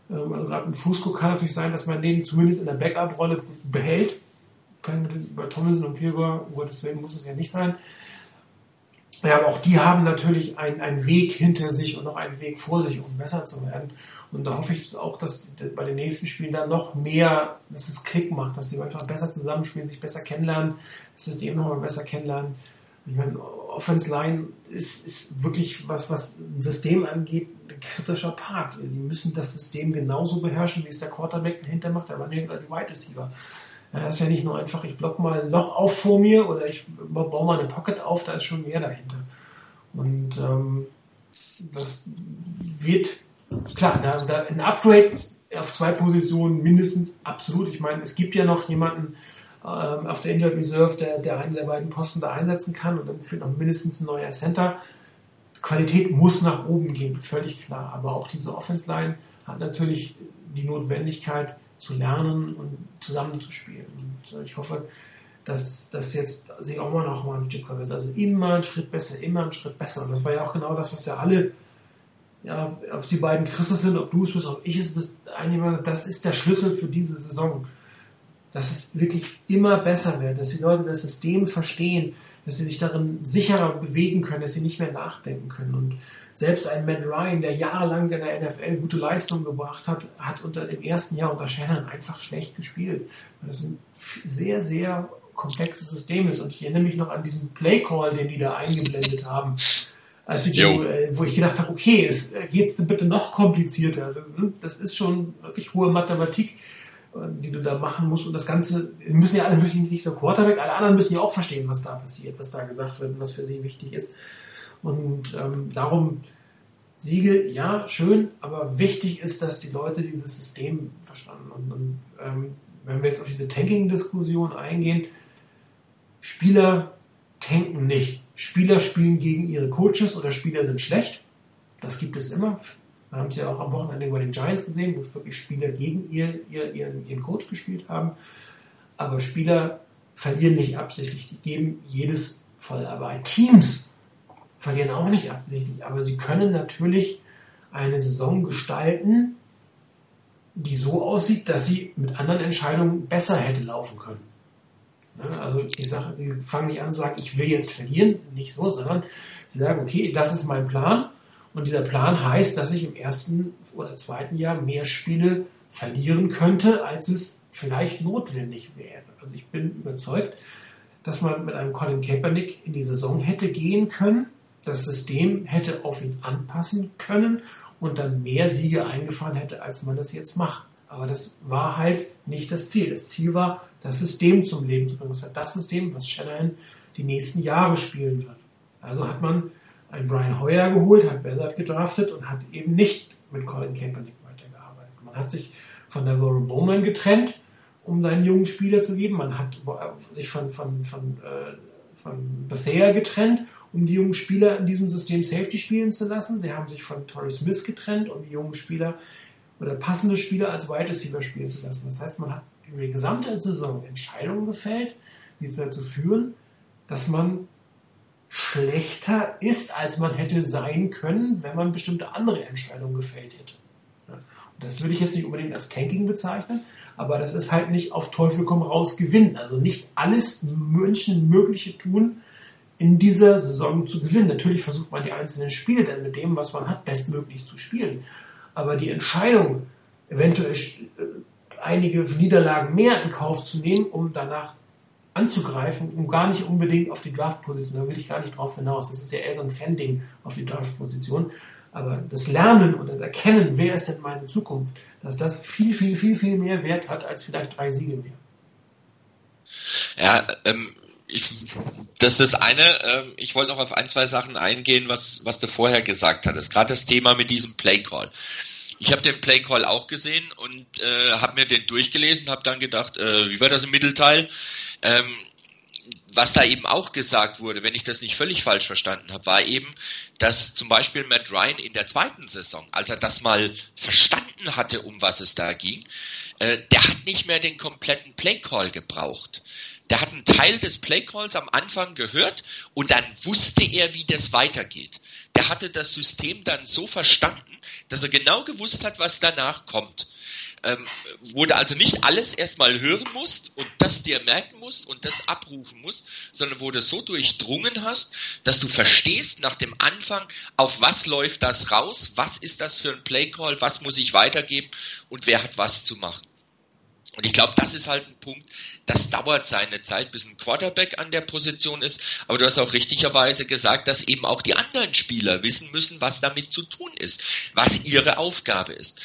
Ähm, Also gerade ein Fusco kann natürlich sein, dass man den zumindest in der Backup-Rolle behält. Kann bei Tomlinson und um Gottes Willen muss es ja nicht sein. Ja, aber auch die haben natürlich einen, einen Weg hinter sich und noch einen Weg vor sich, um besser zu werden. Und da hoffe ich auch, dass bei den nächsten Spielen dann noch mehr, dass es Klick macht, dass die einfach besser zusammenspielen, sich besser kennenlernen, das System nochmal besser kennenlernen. Ich meine, Offense Line ist, ist wirklich was, was ein System angeht, ein kritischer Part. Die müssen das System genauso beherrschen, wie es der Quarterback dahinter macht, der Running oder die Wide Receiver. Das ist ja nicht nur einfach, ich block mal ein Loch auf vor mir oder ich baue mal eine Pocket auf, da ist schon mehr dahinter. Und ähm, das wird, klar, da, da ein Upgrade auf zwei Positionen mindestens absolut. Ich meine, es gibt ja noch jemanden ähm, auf der Injured Reserve, der, der einen der beiden Posten da einsetzen kann und dann fehlt noch mindestens ein neuer Center. Qualität muss nach oben gehen, völlig klar. Aber auch diese Offense Line hat natürlich die Notwendigkeit zu lernen und zusammenzuspielen. Und äh, ich hoffe, dass das jetzt sich auch mal noch mal ein Stück verbessert. Also immer einen Schritt besser, immer einen Schritt besser. Und das war ja auch genau das, was ja alle, ja, ob es die beiden Christus sind, ob du es bist, ob ich es bist, einige, das ist der Schlüssel für diese Saison. Dass es wirklich immer besser wird, dass die Leute das System verstehen, dass sie sich darin sicherer bewegen können, dass sie nicht mehr nachdenken können. Und selbst ein Matt Ryan, der jahrelang in der NFL gute Leistungen gebracht hat, hat unter dem ersten Jahr unter Shannon einfach schlecht gespielt. Weil das ein sehr, sehr komplexes System ist. Und ich erinnere mich noch an diesen Play Call, den die da eingeblendet haben. Als die, äh, wo ich gedacht habe, okay, es äh, geht's bitte noch komplizierter. Also, hm, das ist schon wirklich hohe Mathematik, die du da machen musst. Und das Ganze müssen ja alle müssen nicht nur Quarterback, alle anderen müssen ja auch verstehen, was da passiert, was da gesagt wird, und was für sie wichtig ist. Und ähm, darum Siege, ja, schön, aber wichtig ist, dass die Leute dieses System verstanden. Und, und ähm, wenn wir jetzt auf diese Tanking-Diskussion eingehen, Spieler tanken nicht. Spieler spielen gegen ihre Coaches oder Spieler sind schlecht. Das gibt es immer. Wir haben es ja auch am Wochenende bei den Giants gesehen, wo wirklich Spieler gegen ihr, ihr, ihren, ihren Coach gespielt haben. Aber Spieler verlieren nicht absichtlich. Die geben jedes voll. Aber Teams verlieren auch nicht absichtlich. Aber sie können natürlich eine Saison gestalten, die so aussieht, dass sie mit anderen Entscheidungen besser hätte laufen können. Ne, Also die Sache, die fangen nicht an zu sagen, ich will jetzt verlieren, nicht so, sondern sie sagen, okay, das ist mein Plan und dieser Plan heißt, dass ich im ersten oder zweiten Jahr mehr Spiele verlieren könnte, als es vielleicht notwendig wäre. Also ich bin überzeugt, dass man mit einem Colin Kaepernick in die Saison hätte gehen können, das System hätte auf ihn anpassen können und dann mehr Siege eingefahren hätte, als man das jetzt macht. Aber das war halt nicht das Ziel. Das Ziel war, das System zum Leben zu bringen. Das war das System, was Shanahan die nächsten Jahre spielen wird. Also hat man einen Brian Hoyer geholt, hat Ballard gedraftet und hat eben nicht mit Colin Kaepernick weitergearbeitet. Man hat sich von der Warren Bowman getrennt, um seinen jungen Spieler zu geben. Man hat sich von, von, von, äh, von Bethea getrennt, um die jungen Spieler in diesem System Safety spielen zu lassen. Sie haben sich von Torrey Smith getrennt, um die jungen Spieler oder passende Spieler als Wide Receiver spielen zu lassen. Das heißt, man hat über die gesamte Saison Entscheidungen gefällt, die dazu führen, dass man schlechter ist, als man hätte sein können, wenn man bestimmte andere Entscheidungen gefällt hätte. Und das würde ich jetzt nicht unbedingt als Tanking bezeichnen, aber das ist halt nicht auf Teufel komm raus gewinnen. Also nicht alles Menschenmögliche tun, in dieser Saison zu gewinnen. Natürlich versucht man die einzelnen Spiele dann mit dem, was man hat, bestmöglich zu spielen. Aber die Entscheidung, eventuell äh, einige Niederlagen mehr in Kauf zu nehmen, um danach anzugreifen, um gar nicht unbedingt auf die Draft-Position, da will ich gar nicht drauf hinaus. Das ist ja eher so ein Fan-Ding auf die Draft-Position. Aber das Lernen und das Erkennen, wer ist denn meine Zukunft, dass das viel, viel, viel, viel mehr Wert hat als vielleicht drei Siege mehr.
Ja, ähm, ich, das ist das eine. Ähm, ich wollte noch auf ein, zwei Sachen eingehen, was, was du vorher gesagt hattest. Gerade das Thema mit diesem Play-Call. Ich habe den Play-Call auch gesehen und äh, habe mir den durchgelesen, habe dann gedacht, äh, wie war das im Mittelteil? Ähm, was da eben auch gesagt wurde, wenn ich das nicht völlig falsch verstanden habe, war eben, dass zum Beispiel Matt Ryan in der zweiten Saison, als er das mal verstanden hatte, um was es da ging, äh, der hat nicht mehr den kompletten Playcall gebraucht. Der hat einen Teil des Playcalls am Anfang gehört und dann wusste er, wie das weitergeht. Der hatte das System dann so verstanden, dass er genau gewusst hat, was danach kommt ähm, wo du also nicht alles erstmal hören musst und das dir merken musst und das abrufen musst, sondern wo du so durchdrungen hast, dass du verstehst nach dem Anfang, auf was läuft das raus, was ist das für ein Playcall, was muss ich weitergeben und wer hat was zu machen. Und ich glaube, das ist halt ein Punkt, das dauert seine Zeit, bis ein Quarterback an der Position ist. Aber du hast auch richtigerweise gesagt, dass eben auch die anderen Spieler wissen müssen, was damit zu tun ist, was ihre Aufgabe ist.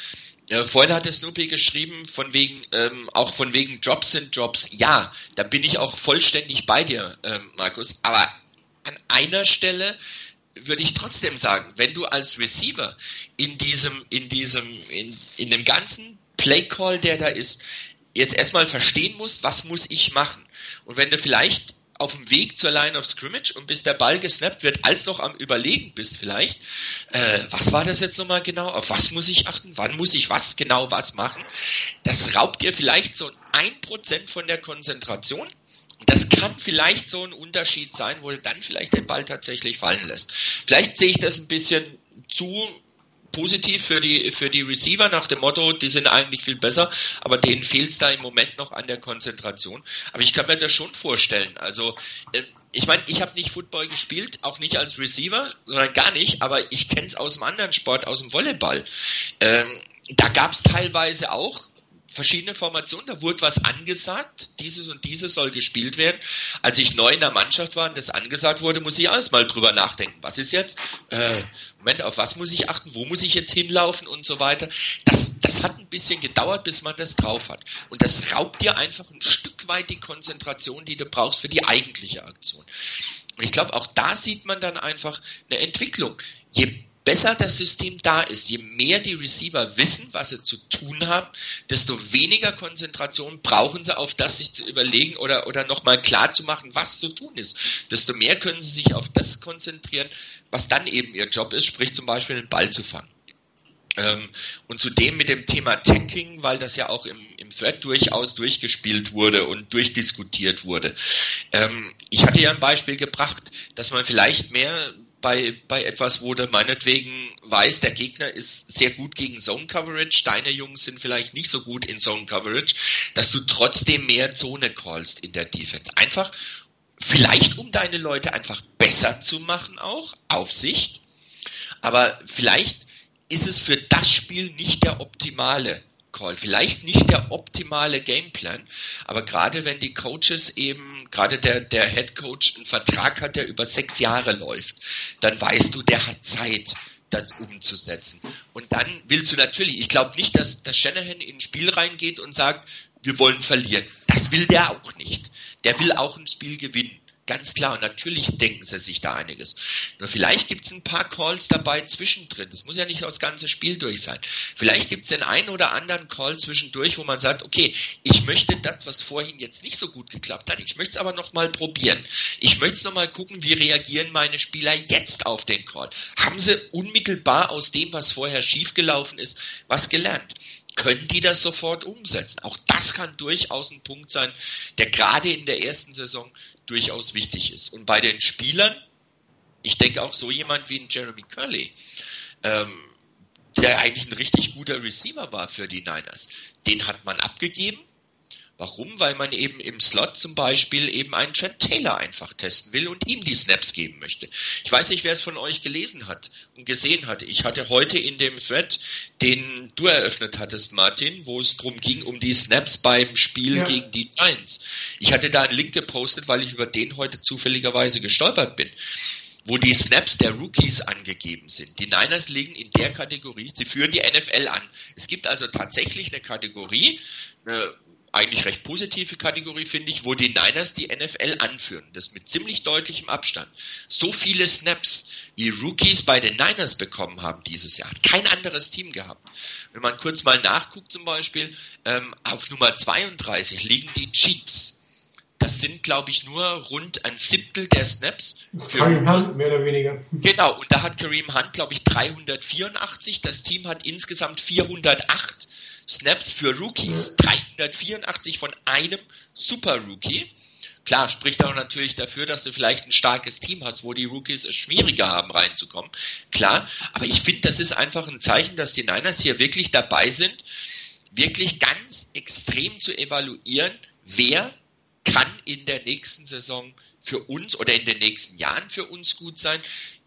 Ja, vorhin hatte Snoopy geschrieben, von wegen, ähm, auch von wegen Jobs sind Jobs. Ja, da bin ich auch vollständig bei dir, ähm, Markus. Aber an einer Stelle würde ich trotzdem sagen, wenn du als Receiver in diesem, in diesem, in, in dem ganzen Playcall, der da ist, jetzt erstmal verstehen musst, was muss ich machen? Und wenn du vielleicht auf dem Weg zur Line of Scrimmage und bis der Ball gesnappt wird, als noch am Überlegen bist vielleicht, äh, was war das jetzt nochmal genau, auf was muss ich achten, wann muss ich was genau was machen, das raubt dir vielleicht so ein Prozent von der Konzentration. Das kann vielleicht so ein Unterschied sein, wo du dann vielleicht den Ball tatsächlich fallen lässt. Vielleicht sehe ich das ein bisschen zu positiv für die, für die Receiver nach dem Motto, die sind eigentlich viel besser, aber denen fehlt es da im Moment noch an der Konzentration. Aber ich kann mir das schon vorstellen. Also, äh, ich meine, ich habe nicht Football gespielt, auch nicht als Receiver, sondern gar nicht, aber ich kenne es aus dem anderen Sport, aus dem Volleyball. Ähm, da gab es teilweise auch verschiedene Formationen, da wurde was angesagt, dieses und dieses soll gespielt werden. Als ich neu in der Mannschaft war und das angesagt wurde, muss ich alles mal drüber nachdenken. Was ist jetzt? Äh, Moment, auf was muss ich achten? Wo muss ich jetzt hinlaufen und so weiter? Das, das hat ein bisschen gedauert, bis man das drauf hat. Und das raubt dir einfach ein Stück weit die Konzentration, die du brauchst für die eigentliche Aktion. Und ich glaube, auch da sieht man dann einfach eine Entwicklung. Je besser das System da ist, je mehr die Receiver wissen, was sie zu tun haben, desto weniger Konzentration brauchen sie auf das, sich zu überlegen oder, oder nochmal klar zu machen, was zu tun ist. Desto mehr können sie sich auf das konzentrieren, was dann eben ihr Job ist, sprich zum Beispiel den Ball zu fangen. Ähm, und zudem mit dem Thema Tanking, weil das ja auch im, im Thread durchaus durchgespielt wurde und durchdiskutiert wurde. Ähm, ich hatte ja ein Beispiel gebracht, dass man vielleicht mehr bei, bei etwas, wo du meinetwegen weißt, der Gegner ist sehr gut gegen Zone Coverage, deine Jungs sind vielleicht nicht so gut in Zone Coverage, dass du trotzdem mehr Zone callst in der Defense. Einfach, vielleicht um deine Leute einfach besser zu machen auch, auf Sicht, aber vielleicht ist es für das Spiel nicht der optimale Call. Vielleicht nicht der optimale Gameplan, aber gerade wenn die Coaches eben, gerade der, der Head Coach einen Vertrag hat, der über sechs Jahre läuft, dann weißt du, der hat Zeit das umzusetzen. Und dann willst du natürlich, ich glaube nicht, dass, dass Shanahan in ein Spiel reingeht und sagt, wir wollen verlieren. Das will der auch nicht. Der will auch ein Spiel gewinnen. Ganz klar, und natürlich denken sie sich da einiges. Nur vielleicht gibt es ein paar Calls dabei zwischendrin. Das muss ja nicht das ganze Spiel durch sein. Vielleicht gibt es den einen oder anderen Call zwischendurch, wo man sagt, okay, ich möchte das, was vorhin jetzt nicht so gut geklappt hat, ich möchte es aber nochmal probieren. Ich möchte es nochmal gucken, wie reagieren meine Spieler jetzt auf den Call. Haben sie unmittelbar aus dem, was vorher schiefgelaufen ist, was gelernt? Können die das sofort umsetzen. Auch das kann durchaus ein Punkt sein, der gerade in der ersten Saison durchaus wichtig ist. Und bei den Spielern, ich denke auch so jemand wie ein Jeremy Curley, ähm, der eigentlich ein richtig guter Receiver war für die Niners, den hat man abgegeben Warum? Weil man eben im Slot zum Beispiel eben einen Trent Taylor einfach testen will und ihm die Snaps geben möchte. Ich weiß nicht, wer es von euch gelesen hat und gesehen hat. Ich hatte heute in dem Thread, den du eröffnet hattest, Martin, wo es darum ging, um die Snaps beim Spiel
Ja.
gegen die Giants. Ich hatte da einen Link gepostet, weil ich über den heute zufälligerweise gestolpert bin wo die Snaps der Rookies angegeben sind. Die Niners liegen in der Kategorie, sie führen die NFL an. Es gibt also tatsächlich eine Kategorie, eine eigentlich recht positive Kategorie, finde ich, wo die Niners die NFL anführen. Das mit ziemlich deutlichem Abstand. So viele Snaps, wie Rookies bei den Niners bekommen haben dieses Jahr, hat kein anderes Team gehabt. Wenn man kurz mal nachguckt zum Beispiel, ähm, auf Nummer 32 liegen die Chiefs. Das sind, glaube ich, nur rund ein Siebtel der Snaps. für
Kareem Hunt, mehr oder weniger.
Genau, und da hat Kareem Hunt, glaube ich, 384. Das Team hat insgesamt 408 Snaps für Rookies. 384 von einem Super-Rookie. Klar, spricht auch natürlich dafür, dass du vielleicht ein starkes Team hast, wo die Rookies es schwieriger haben reinzukommen. Klar, aber ich finde, das ist einfach ein Zeichen, dass die Niners hier wirklich dabei sind, wirklich ganz extrem zu evaluieren, wer kann in der nächsten Saison für uns oder in den nächsten Jahren für uns gut sein.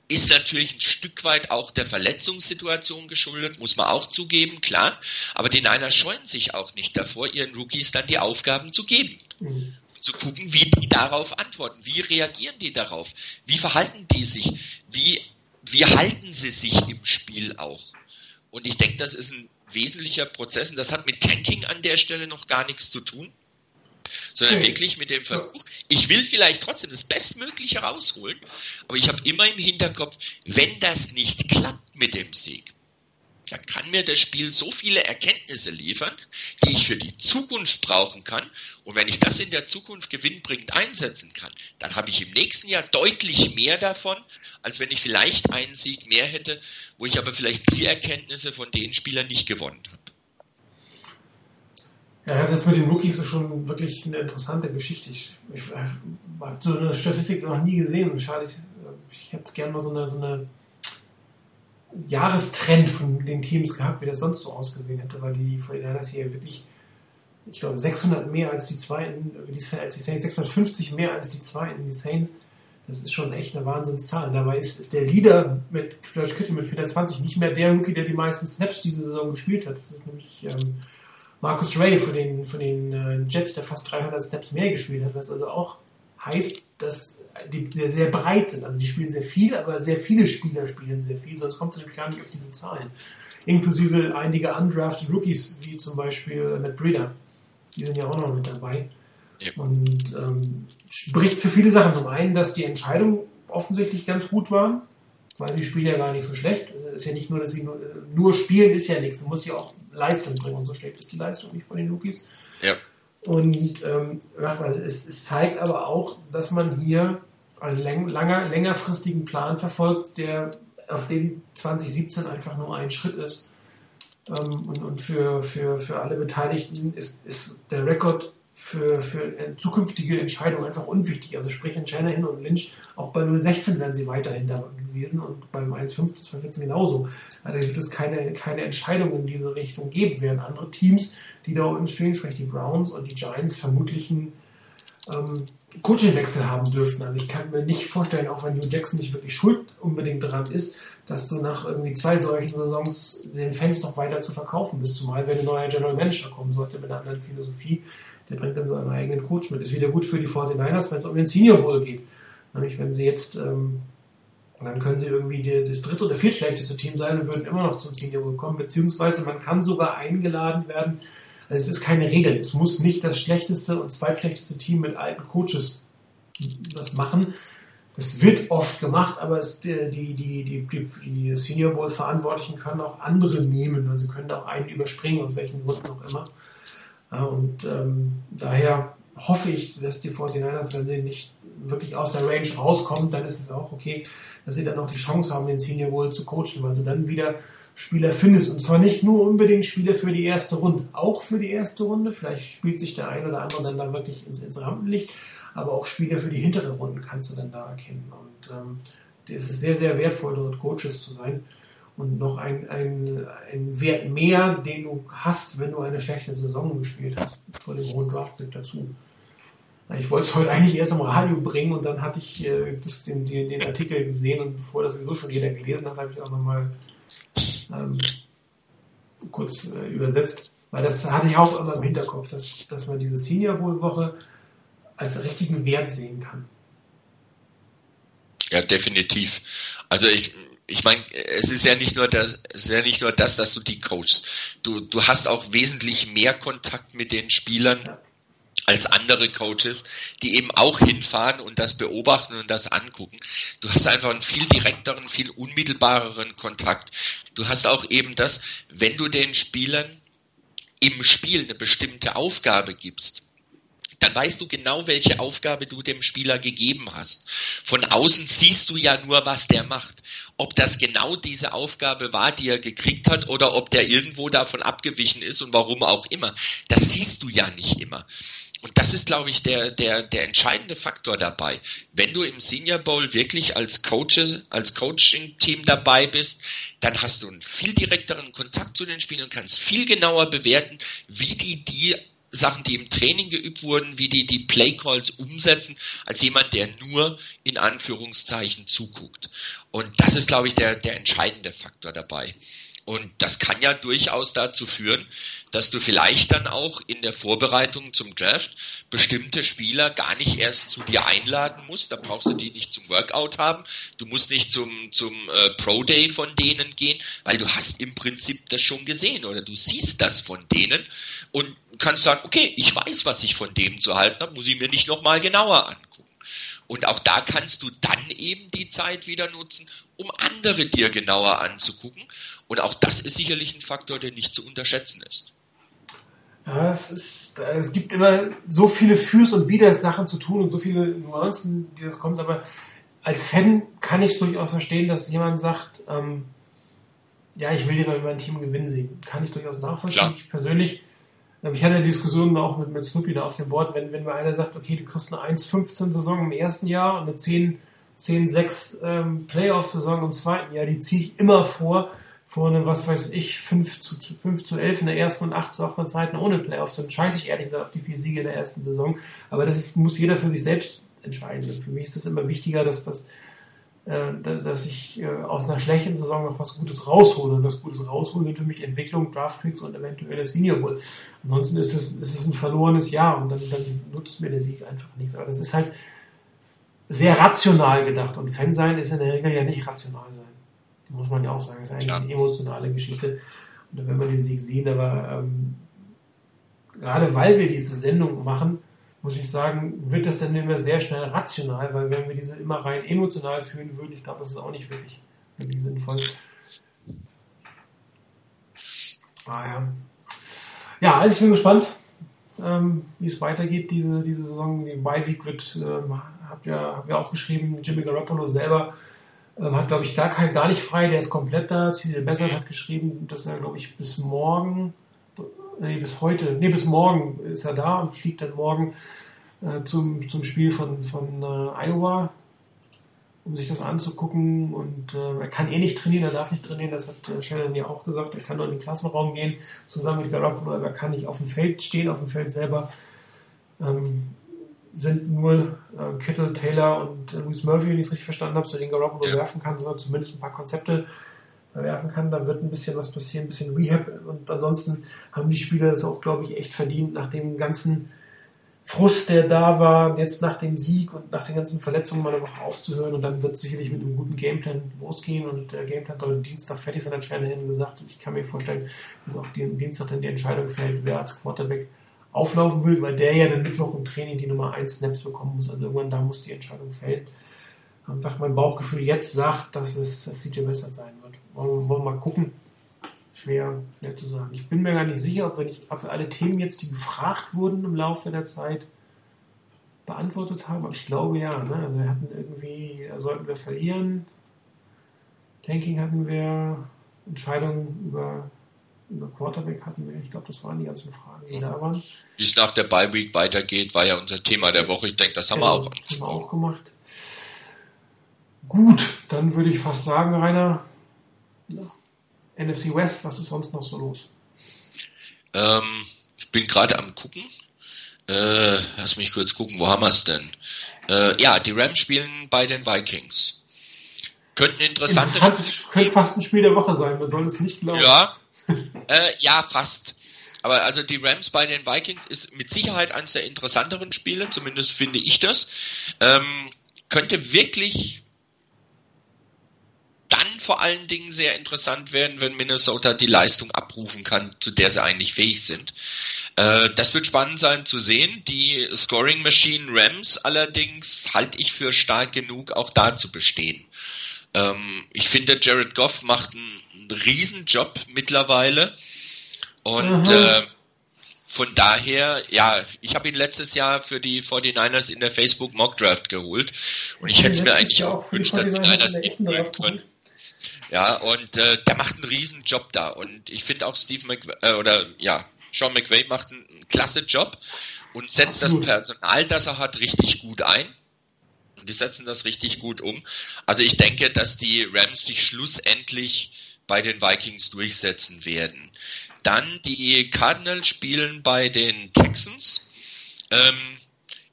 Ist natürlich ein Stück weit auch der Verletzungssituation geschuldet, muss man auch zugeben, klar. Aber die Niners scheuen sich auch nicht davor, ihren Rookies dann die Aufgaben zu geben.
Mhm.
Zu gucken, wie die darauf antworten. Wie reagieren die darauf? Wie verhalten die sich? Wie, wie halten sie sich im Spiel auch? Und ich denke, das ist ein wesentlicher Prozess und das hat mit Tanking an der Stelle noch gar nichts zu tun sondern
Nee.
wirklich mit dem Versuch, ich will vielleicht trotzdem das Bestmögliche rausholen, aber ich habe immer im Hinterkopf, wenn das nicht klappt mit dem Sieg, dann kann mir das Spiel so viele Erkenntnisse liefern, die ich für die Zukunft brauchen kann. Und wenn ich das in der Zukunft gewinnbringend einsetzen kann, dann habe ich im nächsten Jahr deutlich mehr davon, als wenn ich vielleicht einen Sieg mehr hätte, wo ich aber vielleicht die Erkenntnisse von den Spielern nicht gewonnen habe.
Ja, das mit den Rookies ist schon wirklich eine interessante Geschichte. Ich, ich habe so eine Statistik noch nie gesehen. und Schade, ich, ich hätte gerne mal so eine, so eine Jahrestrend von den Teams gehabt, wie das sonst so ausgesehen hätte, weil die 49ers hier wirklich, ich glaube, 600 mehr als die zweiten, äh, als die Saints, 650 mehr als die zweiten, die Saints. Das ist schon echt eine Wahnsinnszahl. Dabei ist, ist der Leader mit George Kittle mit 420 nicht mehr der Rookie, der die meisten Snaps diese Saison gespielt hat. Das ist nämlich ähm, Marcus Ray von den, von den äh, Jets, der fast 300 Snaps mehr gespielt hat, was also auch heißt, dass die sehr, sehr breit sind. Also die spielen sehr viel, aber sehr viele Spieler spielen sehr viel, sonst kommt es nämlich gar nicht auf diese Zahlen. Inklusive einige undrafted Rookies, wie zum Beispiel Matt Breeder. Die sind ja auch noch mit dabei.
Ja.
Und ähm, spricht für viele Sachen. Zum einen, dass die Entscheidungen offensichtlich ganz gut waren, weil die spielen ja gar nicht so schlecht. Es ist ja nicht nur, dass sie nur, nur spielen, ist ja nichts. Man muss ja auch Leistung bringen und so schlecht ist die Leistung nicht von den Rookies.
Ja.
Und ähm, es, es zeigt aber auch, dass man hier einen läng langer, längerfristigen Plan verfolgt, der auf dem 2017 einfach nur ein Schritt ist. Ähm, und und für, für, für alle Beteiligten ist, ist der Rekord für, für äh, zukünftige Entscheidungen einfach unwichtig. Also sprich in Shanahan und Lynch, auch bei 016 wären sie weiterhin da gewesen und beim 1.5 das war jetzt genauso. Da wird es keine, keine Entscheidung in diese Richtung geben, während andere Teams, die da unten stehen, sprich die Browns und die Giants, vermutlich einen ähm, Coachingwechsel haben dürften. Also ich kann mir nicht vorstellen, auch wenn Hugh Jackson nicht wirklich schuld unbedingt dran ist, dass du nach irgendwie zwei solchen Saisons den Fans noch weiter zu verkaufen bist, zumal wenn ein neuer General Manager kommen sollte mit einer anderen Philosophie, der bringt dann seinen eigenen Coach mit. Ist wieder gut für die 49ers, wenn es um den Senior Bowl geht. Nämlich wenn sie jetzt, ähm, dann können sie irgendwie die, das dritte oder viertschlechteste Team sein und würden immer noch zum Senior Bowl kommen, beziehungsweise man kann sogar eingeladen werden. Also es ist keine Regel. Es muss nicht das schlechteste und zweitschlechteste Team mit alten Coaches das machen. Das wird oft gemacht, aber es, die, die, die, die, die Senior Bowl Verantwortlichen können auch andere nehmen. Also sie können auch einen überspringen, aus welchen Gründen auch immer. Und ähm, daher hoffe ich, dass die 49ers, wenn sie nicht wirklich aus der Range rauskommen, dann ist es auch okay, dass sie dann noch die Chance haben, den Senior Bowl zu coachen, weil du dann wieder Spieler findest. Und zwar nicht nur unbedingt Spieler für die erste Runde, auch für die erste Runde. Vielleicht spielt sich der ein oder andere dann da wirklich ins, ins Rampenlicht, aber auch Spieler für die hintere Runden kannst du dann da erkennen. Und ähm, es ist sehr, sehr wertvoll, dort Coaches zu sein. Und noch ein, ein, ein Wert mehr, den du hast, wenn du eine schlechte Saison gespielt hast, vor dem hohen Draftpick dazu. Ich wollte es heute eigentlich erst im Radio bringen und dann hatte ich äh, das, den, den, den Artikel gesehen und bevor das sowieso schon jeder gelesen hat, habe ich auch nochmal ähm, kurz äh, übersetzt. Weil das hatte ich auch immer im Hinterkopf, dass, dass man diese Senior Bowl Woche als richtigen Wert sehen kann.
Ja, definitiv. Also ich, ich meine, es ist ja nicht nur das, es ist ja nicht nur das, dass du die coachst. Du, du hast auch wesentlich mehr Kontakt mit den Spielern als andere Coaches, die eben auch hinfahren und das beobachten und das angucken. Du hast einfach einen viel direkteren, viel unmittelbareren Kontakt. Du hast auch eben das, wenn du den Spielern im Spiel eine bestimmte Aufgabe gibst, dann weißt du genau, welche Aufgabe du dem Spieler gegeben hast. Von außen siehst du ja nur, was der macht. Ob das genau diese Aufgabe war, die er gekriegt hat, oder ob der irgendwo davon abgewichen ist und warum auch immer. Das siehst du ja nicht immer. Und das ist, glaube ich, der, der, der entscheidende Faktor dabei. Wenn du im Senior Bowl wirklich als Coach, als Coaching-Team dabei bist, dann hast du einen viel direkteren Kontakt zu den Spielern und kannst viel genauer bewerten, wie die die Sachen, die im Training geübt wurden, wie die die Playcalls umsetzen, als jemand, der nur in Anführungszeichen zuguckt. Und das ist, glaube ich, der, der entscheidende Faktor dabei. Und das kann ja durchaus dazu führen, dass du vielleicht dann auch in der Vorbereitung zum Draft bestimmte Spieler gar nicht erst zu dir einladen musst. Da brauchst du die nicht zum Workout haben. Du musst nicht zum, zum äh, Pro Day von denen gehen, weil du hast im Prinzip das schon gesehen oder du siehst das von denen und kannst sagen, okay, ich weiß, was ich von dem zu halten habe, muss ich mir nicht nochmal genauer angucken. Und auch da kannst du dann eben die Zeit wieder nutzen, um andere dir genauer anzugucken. Und auch das ist sicherlich ein Faktor, der nicht zu unterschätzen ist.
Ja, es, ist, es gibt immer so viele Fürs- und Widers-Sachen zu tun und so viele Nuancen, die das kommt, aber als Fan kann ich es durchaus verstehen, dass jemand sagt, ähm, ja, ich will dir mal mein Team gewinnen sehen. Kann ich durchaus nachvollziehen.
Klar.
Ich persönlich, ich hatte eine Diskussion auch mit, mit Snoopy da auf dem Board, wenn, wenn mir einer sagt, okay, du kriegst eine 1-15 Saison im ersten Jahr und eine 10, 10-6 ähm, Playoff-Saison im zweiten Jahr, die ziehe ich immer vor, vor einem, was weiß ich, 5 zu, 5 zu 11 in der ersten und 8 zu 8 in der zweiten ohne Playoffs. Dann scheiße ich ehrlich gesagt auf die vier Siege in der ersten Saison. Aber das ist, muss jeder für sich selbst entscheiden. Für mich ist es immer wichtiger, dass das da- dass ich äh, aus einer schlechten Saison noch was Gutes raushole. Und das Gutes rausholen sind für mich Entwicklung, Draftpicks und eventuell das Senior Bowl. Ansonsten ist es, ist es ein verlorenes Jahr und dann, dann nutzt mir der Sieg einfach nichts. Aber das ist halt sehr rational gedacht und Fan sein ist in der Regel ja nicht rational sein. Muss man ja auch sagen. Das ist eigentlich eine emotionale Geschichte. Und werden wir den Sieg sehen, aber ähm, gerade weil wir diese Sendung machen, muss ich sagen, wird das dann immer sehr schnell rational, weil wenn wir diese immer rein emotional fühlen würden, ich glaube, das ist auch nicht wirklich, wirklich sinnvoll. Ah, ja. ja, also ich bin gespannt, ähm, wie es weitergeht, diese, diese Saison. Die Bye Week wird, ähm, habt ihr, habt ihr auch geschrieben, Jimmy Garoppolo selber ähm, hat, glaube ich, gar kein, gar nicht frei, der ist komplett da. Cecil Bessert hat geschrieben, dass er, glaube ich, bis morgen, nee, bis heute, nee, bis morgen ist er da und fliegt dann morgen äh, zum, zum Spiel von, von äh, Iowa, um sich das anzugucken. Und äh, er kann eh nicht trainieren, er darf nicht trainieren, das hat äh, Sheldon ja auch gesagt. Er kann nur in den Klassenraum gehen, zusammen mit Garoppolo, aber er kann nicht auf dem Feld stehen, auf dem Feld selber. Ähm, sind nur äh, Kittle, Taylor und äh, Louis Murphy, wenn ich es richtig verstanden habe, zu denen Garoppolo werfen kann, sondern zumindest ein paar Konzepte werfen kann. Da wird ein bisschen was passieren, ein bisschen Rehab. Und ansonsten haben die Spieler es auch, glaube ich, echt verdient, nach dem ganzen Frust, der da war, jetzt nach dem Sieg und nach den ganzen Verletzungen mal eine Woche aufzuhören. Und dann wird sicherlich mit einem guten Gameplan losgehen. Und der Gameplan soll Dienstag fertig sein, hat Shanahan gesagt. Und ich kann mir vorstellen, dass auch die, Dienstag dann die Entscheidung fällt, wer als Quarterback auflaufen will, weil der ja dann Mittwoch im Training die Nummer 1 Snaps bekommen muss. Also irgendwann da muss die Entscheidung fällen. Einfach mein Bauchgefühl jetzt sagt, dass es CJ Bessert sein. Wollen, wir- wollen wir mal gucken. Schwer, schwer zu sagen. Ich bin mir gar nicht sicher, ob wir nicht ob wir alle Themen jetzt, die gefragt wurden im Laufe der Zeit, beantwortet haben. Aber ich glaube ja. Ne? Also wir hatten irgendwie, sollten wir verlieren. Tanking hatten wir, Entscheidungen über, über Quarterback hatten wir. Ich glaube, das waren die ganzen Fragen, die da waren.
Wie es nach der Bye Week weitergeht, war ja unser Thema der Woche. Ich denke, das haben wir auch
haben wir auch gemacht. Gut, dann würde ich fast sagen, Rainer, ja, NFC West, was ist sonst noch so los?
Ähm, ich bin gerade am gucken. Äh, lass mich kurz gucken, wo haben wir es denn? Äh, ja, die Rams spielen bei den Vikings. Könnten interessante
Interessant, es könnte fast ein Spiel der Woche sein, man soll es nicht glauben.
Ja, äh, ja, fast. Aber also die Rams bei den Vikings ist mit Sicherheit eines der interessanteren Spiele, zumindest finde ich das. Ähm, könnte wirklich vor allen Dingen sehr interessant werden, wenn Minnesota die Leistung abrufen kann, zu der sie eigentlich fähig sind. Äh, das wird spannend sein zu sehen. Die Scoring Machine Rams allerdings halte ich für stark genug, auch da zu bestehen. Ähm, ich finde, Jared Goff macht einen, Riesenjob mittlerweile. Und
Mhm.
äh, von daher, ja, ich habe ihn letztes Jahr für die 49ers in der Facebook Mock Draft geholt. Und ich hätte es mir eigentlich auch gewünscht, dass die
49ers in
Niners ihn holen
Draft
können. Ja, und äh, der macht einen riesen Job da. Und ich finde auch Steve McVay, äh, oder ja, Sean McVay macht einen, einen klasse Job und setzt
Absolut.
das Personal, das er hat, richtig gut ein. Und die setzen das richtig gut um. Also ich denke, dass die Rams sich schlussendlich bei den Vikings durchsetzen werden. Dann die Cardinals spielen bei den Texans. Ähm,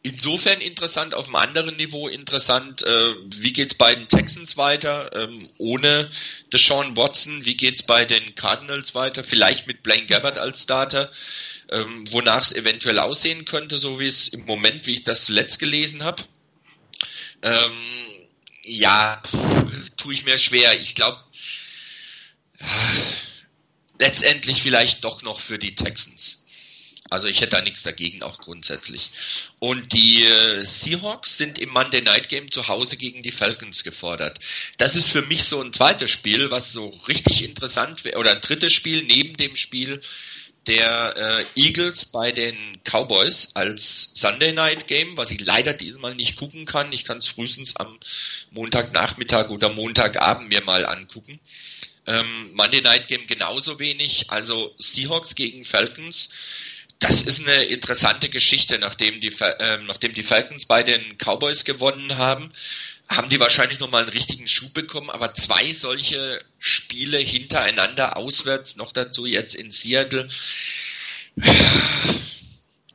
insofern interessant, auf einem anderen Niveau interessant, äh, wie geht's bei den Texans weiter, ähm, ohne Deshaun Watson, wie geht's bei den Cardinals weiter, vielleicht mit Blaine Gabbert als Starter, ähm, wonach es eventuell aussehen könnte, so wie es im Moment, wie ich das zuletzt gelesen habe. Ähm, ja, tue ich mir schwer. Ich glaube, letztendlich vielleicht doch noch für die Texans. Also ich hätte da nichts dagegen, auch grundsätzlich. Und die äh, Seahawks sind im Monday Night Game zu Hause gegen die Falcons gefordert. Das ist für mich so ein zweites Spiel, was so richtig interessant wäre, oder ein drittes Spiel neben dem Spiel der äh, Eagles bei den Cowboys als Sunday Night Game, was ich leider diesmal nicht gucken kann. Ich kann es frühestens am Montagnachmittag oder Montagabend mir mal angucken. Ähm, Monday Night Game genauso wenig. Also Seahawks gegen Falcons. Das ist eine interessante Geschichte, nachdem die, ähm, nachdem die Falcons bei den Cowboys gewonnen haben, haben die wahrscheinlich nochmal einen richtigen Schub bekommen, aber zwei solche Spiele hintereinander auswärts, noch dazu jetzt in Seattle.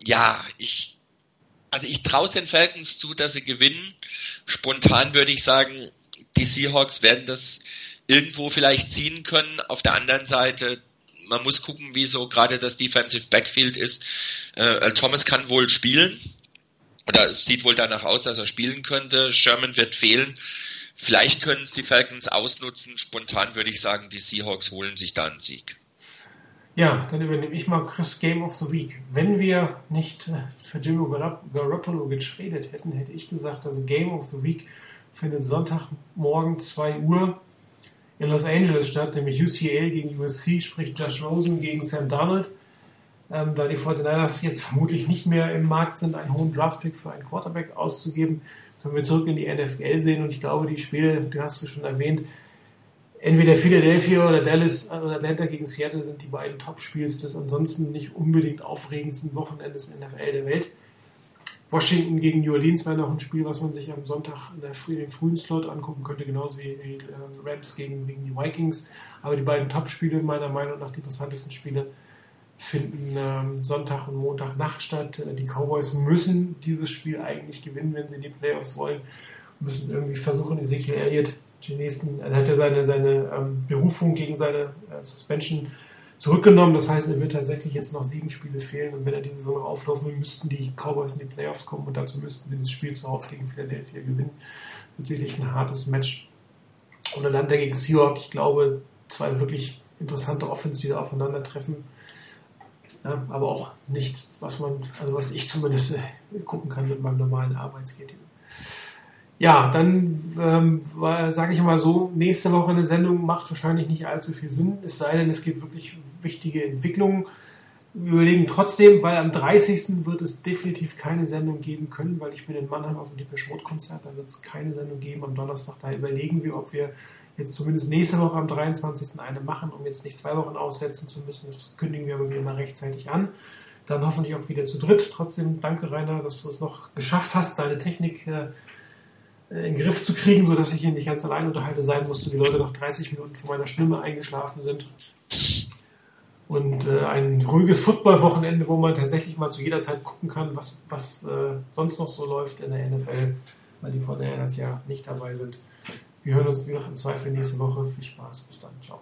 Ja, ich, also ich traue den Falcons zu, dass sie gewinnen. Spontan würde ich sagen, die Seahawks werden das irgendwo vielleicht ziehen können. Auf der anderen Seite, man muss gucken, wie so gerade das Defensive Backfield ist. Äh, Thomas kann wohl spielen. Oder sieht wohl danach aus, dass er spielen könnte. Sherman wird fehlen. Vielleicht können es die Falcons ausnutzen. Spontan würde ich sagen, die Seahawks holen sich da einen Sieg.
Ja, dann übernehme ich mal Chris Game of the Week. Wenn wir nicht für Jimmy Garop- Garoppolo getradet hätten, hätte ich gesagt, das Game of the Week findet Sonntagmorgen 2 Uhr in Los Angeles statt, nämlich UCL gegen USC, sprich Josh Rosen gegen Sam Darnold. Ähm, da die 49ers jetzt vermutlich nicht mehr im Markt sind, einen hohen Draftpick für einen Quarterback auszugeben, können wir zurück in die NFL sehen und ich glaube, die Spiele, du hast es schon erwähnt, entweder Philadelphia oder Dallas oder Atlanta gegen Seattle sind die beiden Top-Spiels des ansonsten nicht unbedingt aufregendsten Wochenendes NFL der Welt. Washington gegen New Orleans wäre noch ein Spiel, was man sich am Sonntag in der früh, den frühen Slot angucken könnte, genauso wie die äh, Rams gegen, gegen die Vikings. Aber die beiden Top-Spiele, meiner Meinung nach die interessantesten Spiele, finden ähm, Sonntag und Montag Nacht statt. Äh, Die Cowboys müssen dieses Spiel eigentlich gewinnen, wenn sie in die Playoffs wollen. Müssen irgendwie versuchen, Ezekiel Elliott den nächsten, er hat ja seine, seine ähm, Berufung gegen seine äh, Suspension zurückgenommen. Das heißt, er wird tatsächlich jetzt noch sieben Spiele fehlen. Und wenn er diese Saison noch auflaufen will, müssten die Cowboys in die Playoffs kommen und dazu müssten sie das Spiel zu Hause gegen Philadelphia gewinnen. Wird sicherlich ein hartes Match. Und Atlanta gegen Seahawks, ich glaube, zwei wirklich interessante da aufeinandertreffen. Ja, aber auch nichts, was man, also was ich zumindest äh, gucken kann mit meinem normalen Arbeitsgeber. Ja, dann ähm, sage ich mal so, nächste Woche eine Sendung macht wahrscheinlich nicht allzu viel Sinn, es sei denn, es gibt wirklich wichtige Entwicklungen. Wir überlegen trotzdem, weil am 30. wird es definitiv keine Sendung geben können, weil ich bin in Mannheim auf dem Depeche Mode Konzert, da wird es keine Sendung geben am Donnerstag. Da überlegen wir, ob wir jetzt zumindest nächste Woche am 23. eine machen, um jetzt nicht zwei Wochen aussetzen zu müssen. Das kündigen wir aber wieder mal rechtzeitig an. Dann hoffentlich auch wieder zu dritt. Trotzdem danke, Rainer, dass du es noch geschafft hast, deine Technik äh, in den Griff zu kriegen, sodass ich hier nicht ganz allein unterhalte sein musste. Die Leute nach 30 Minuten vor meiner Stimme eingeschlafen sind. Und äh, ein ruhiges Football-Wochenende, wo man tatsächlich mal zu jeder Zeit gucken kann, was, was äh, sonst noch so läuft in der NFL, weil die von der das ja nicht dabei sind. Wir hören uns wieder im Zweifel nächste Woche. Viel Spaß. Bis dann. Ciao.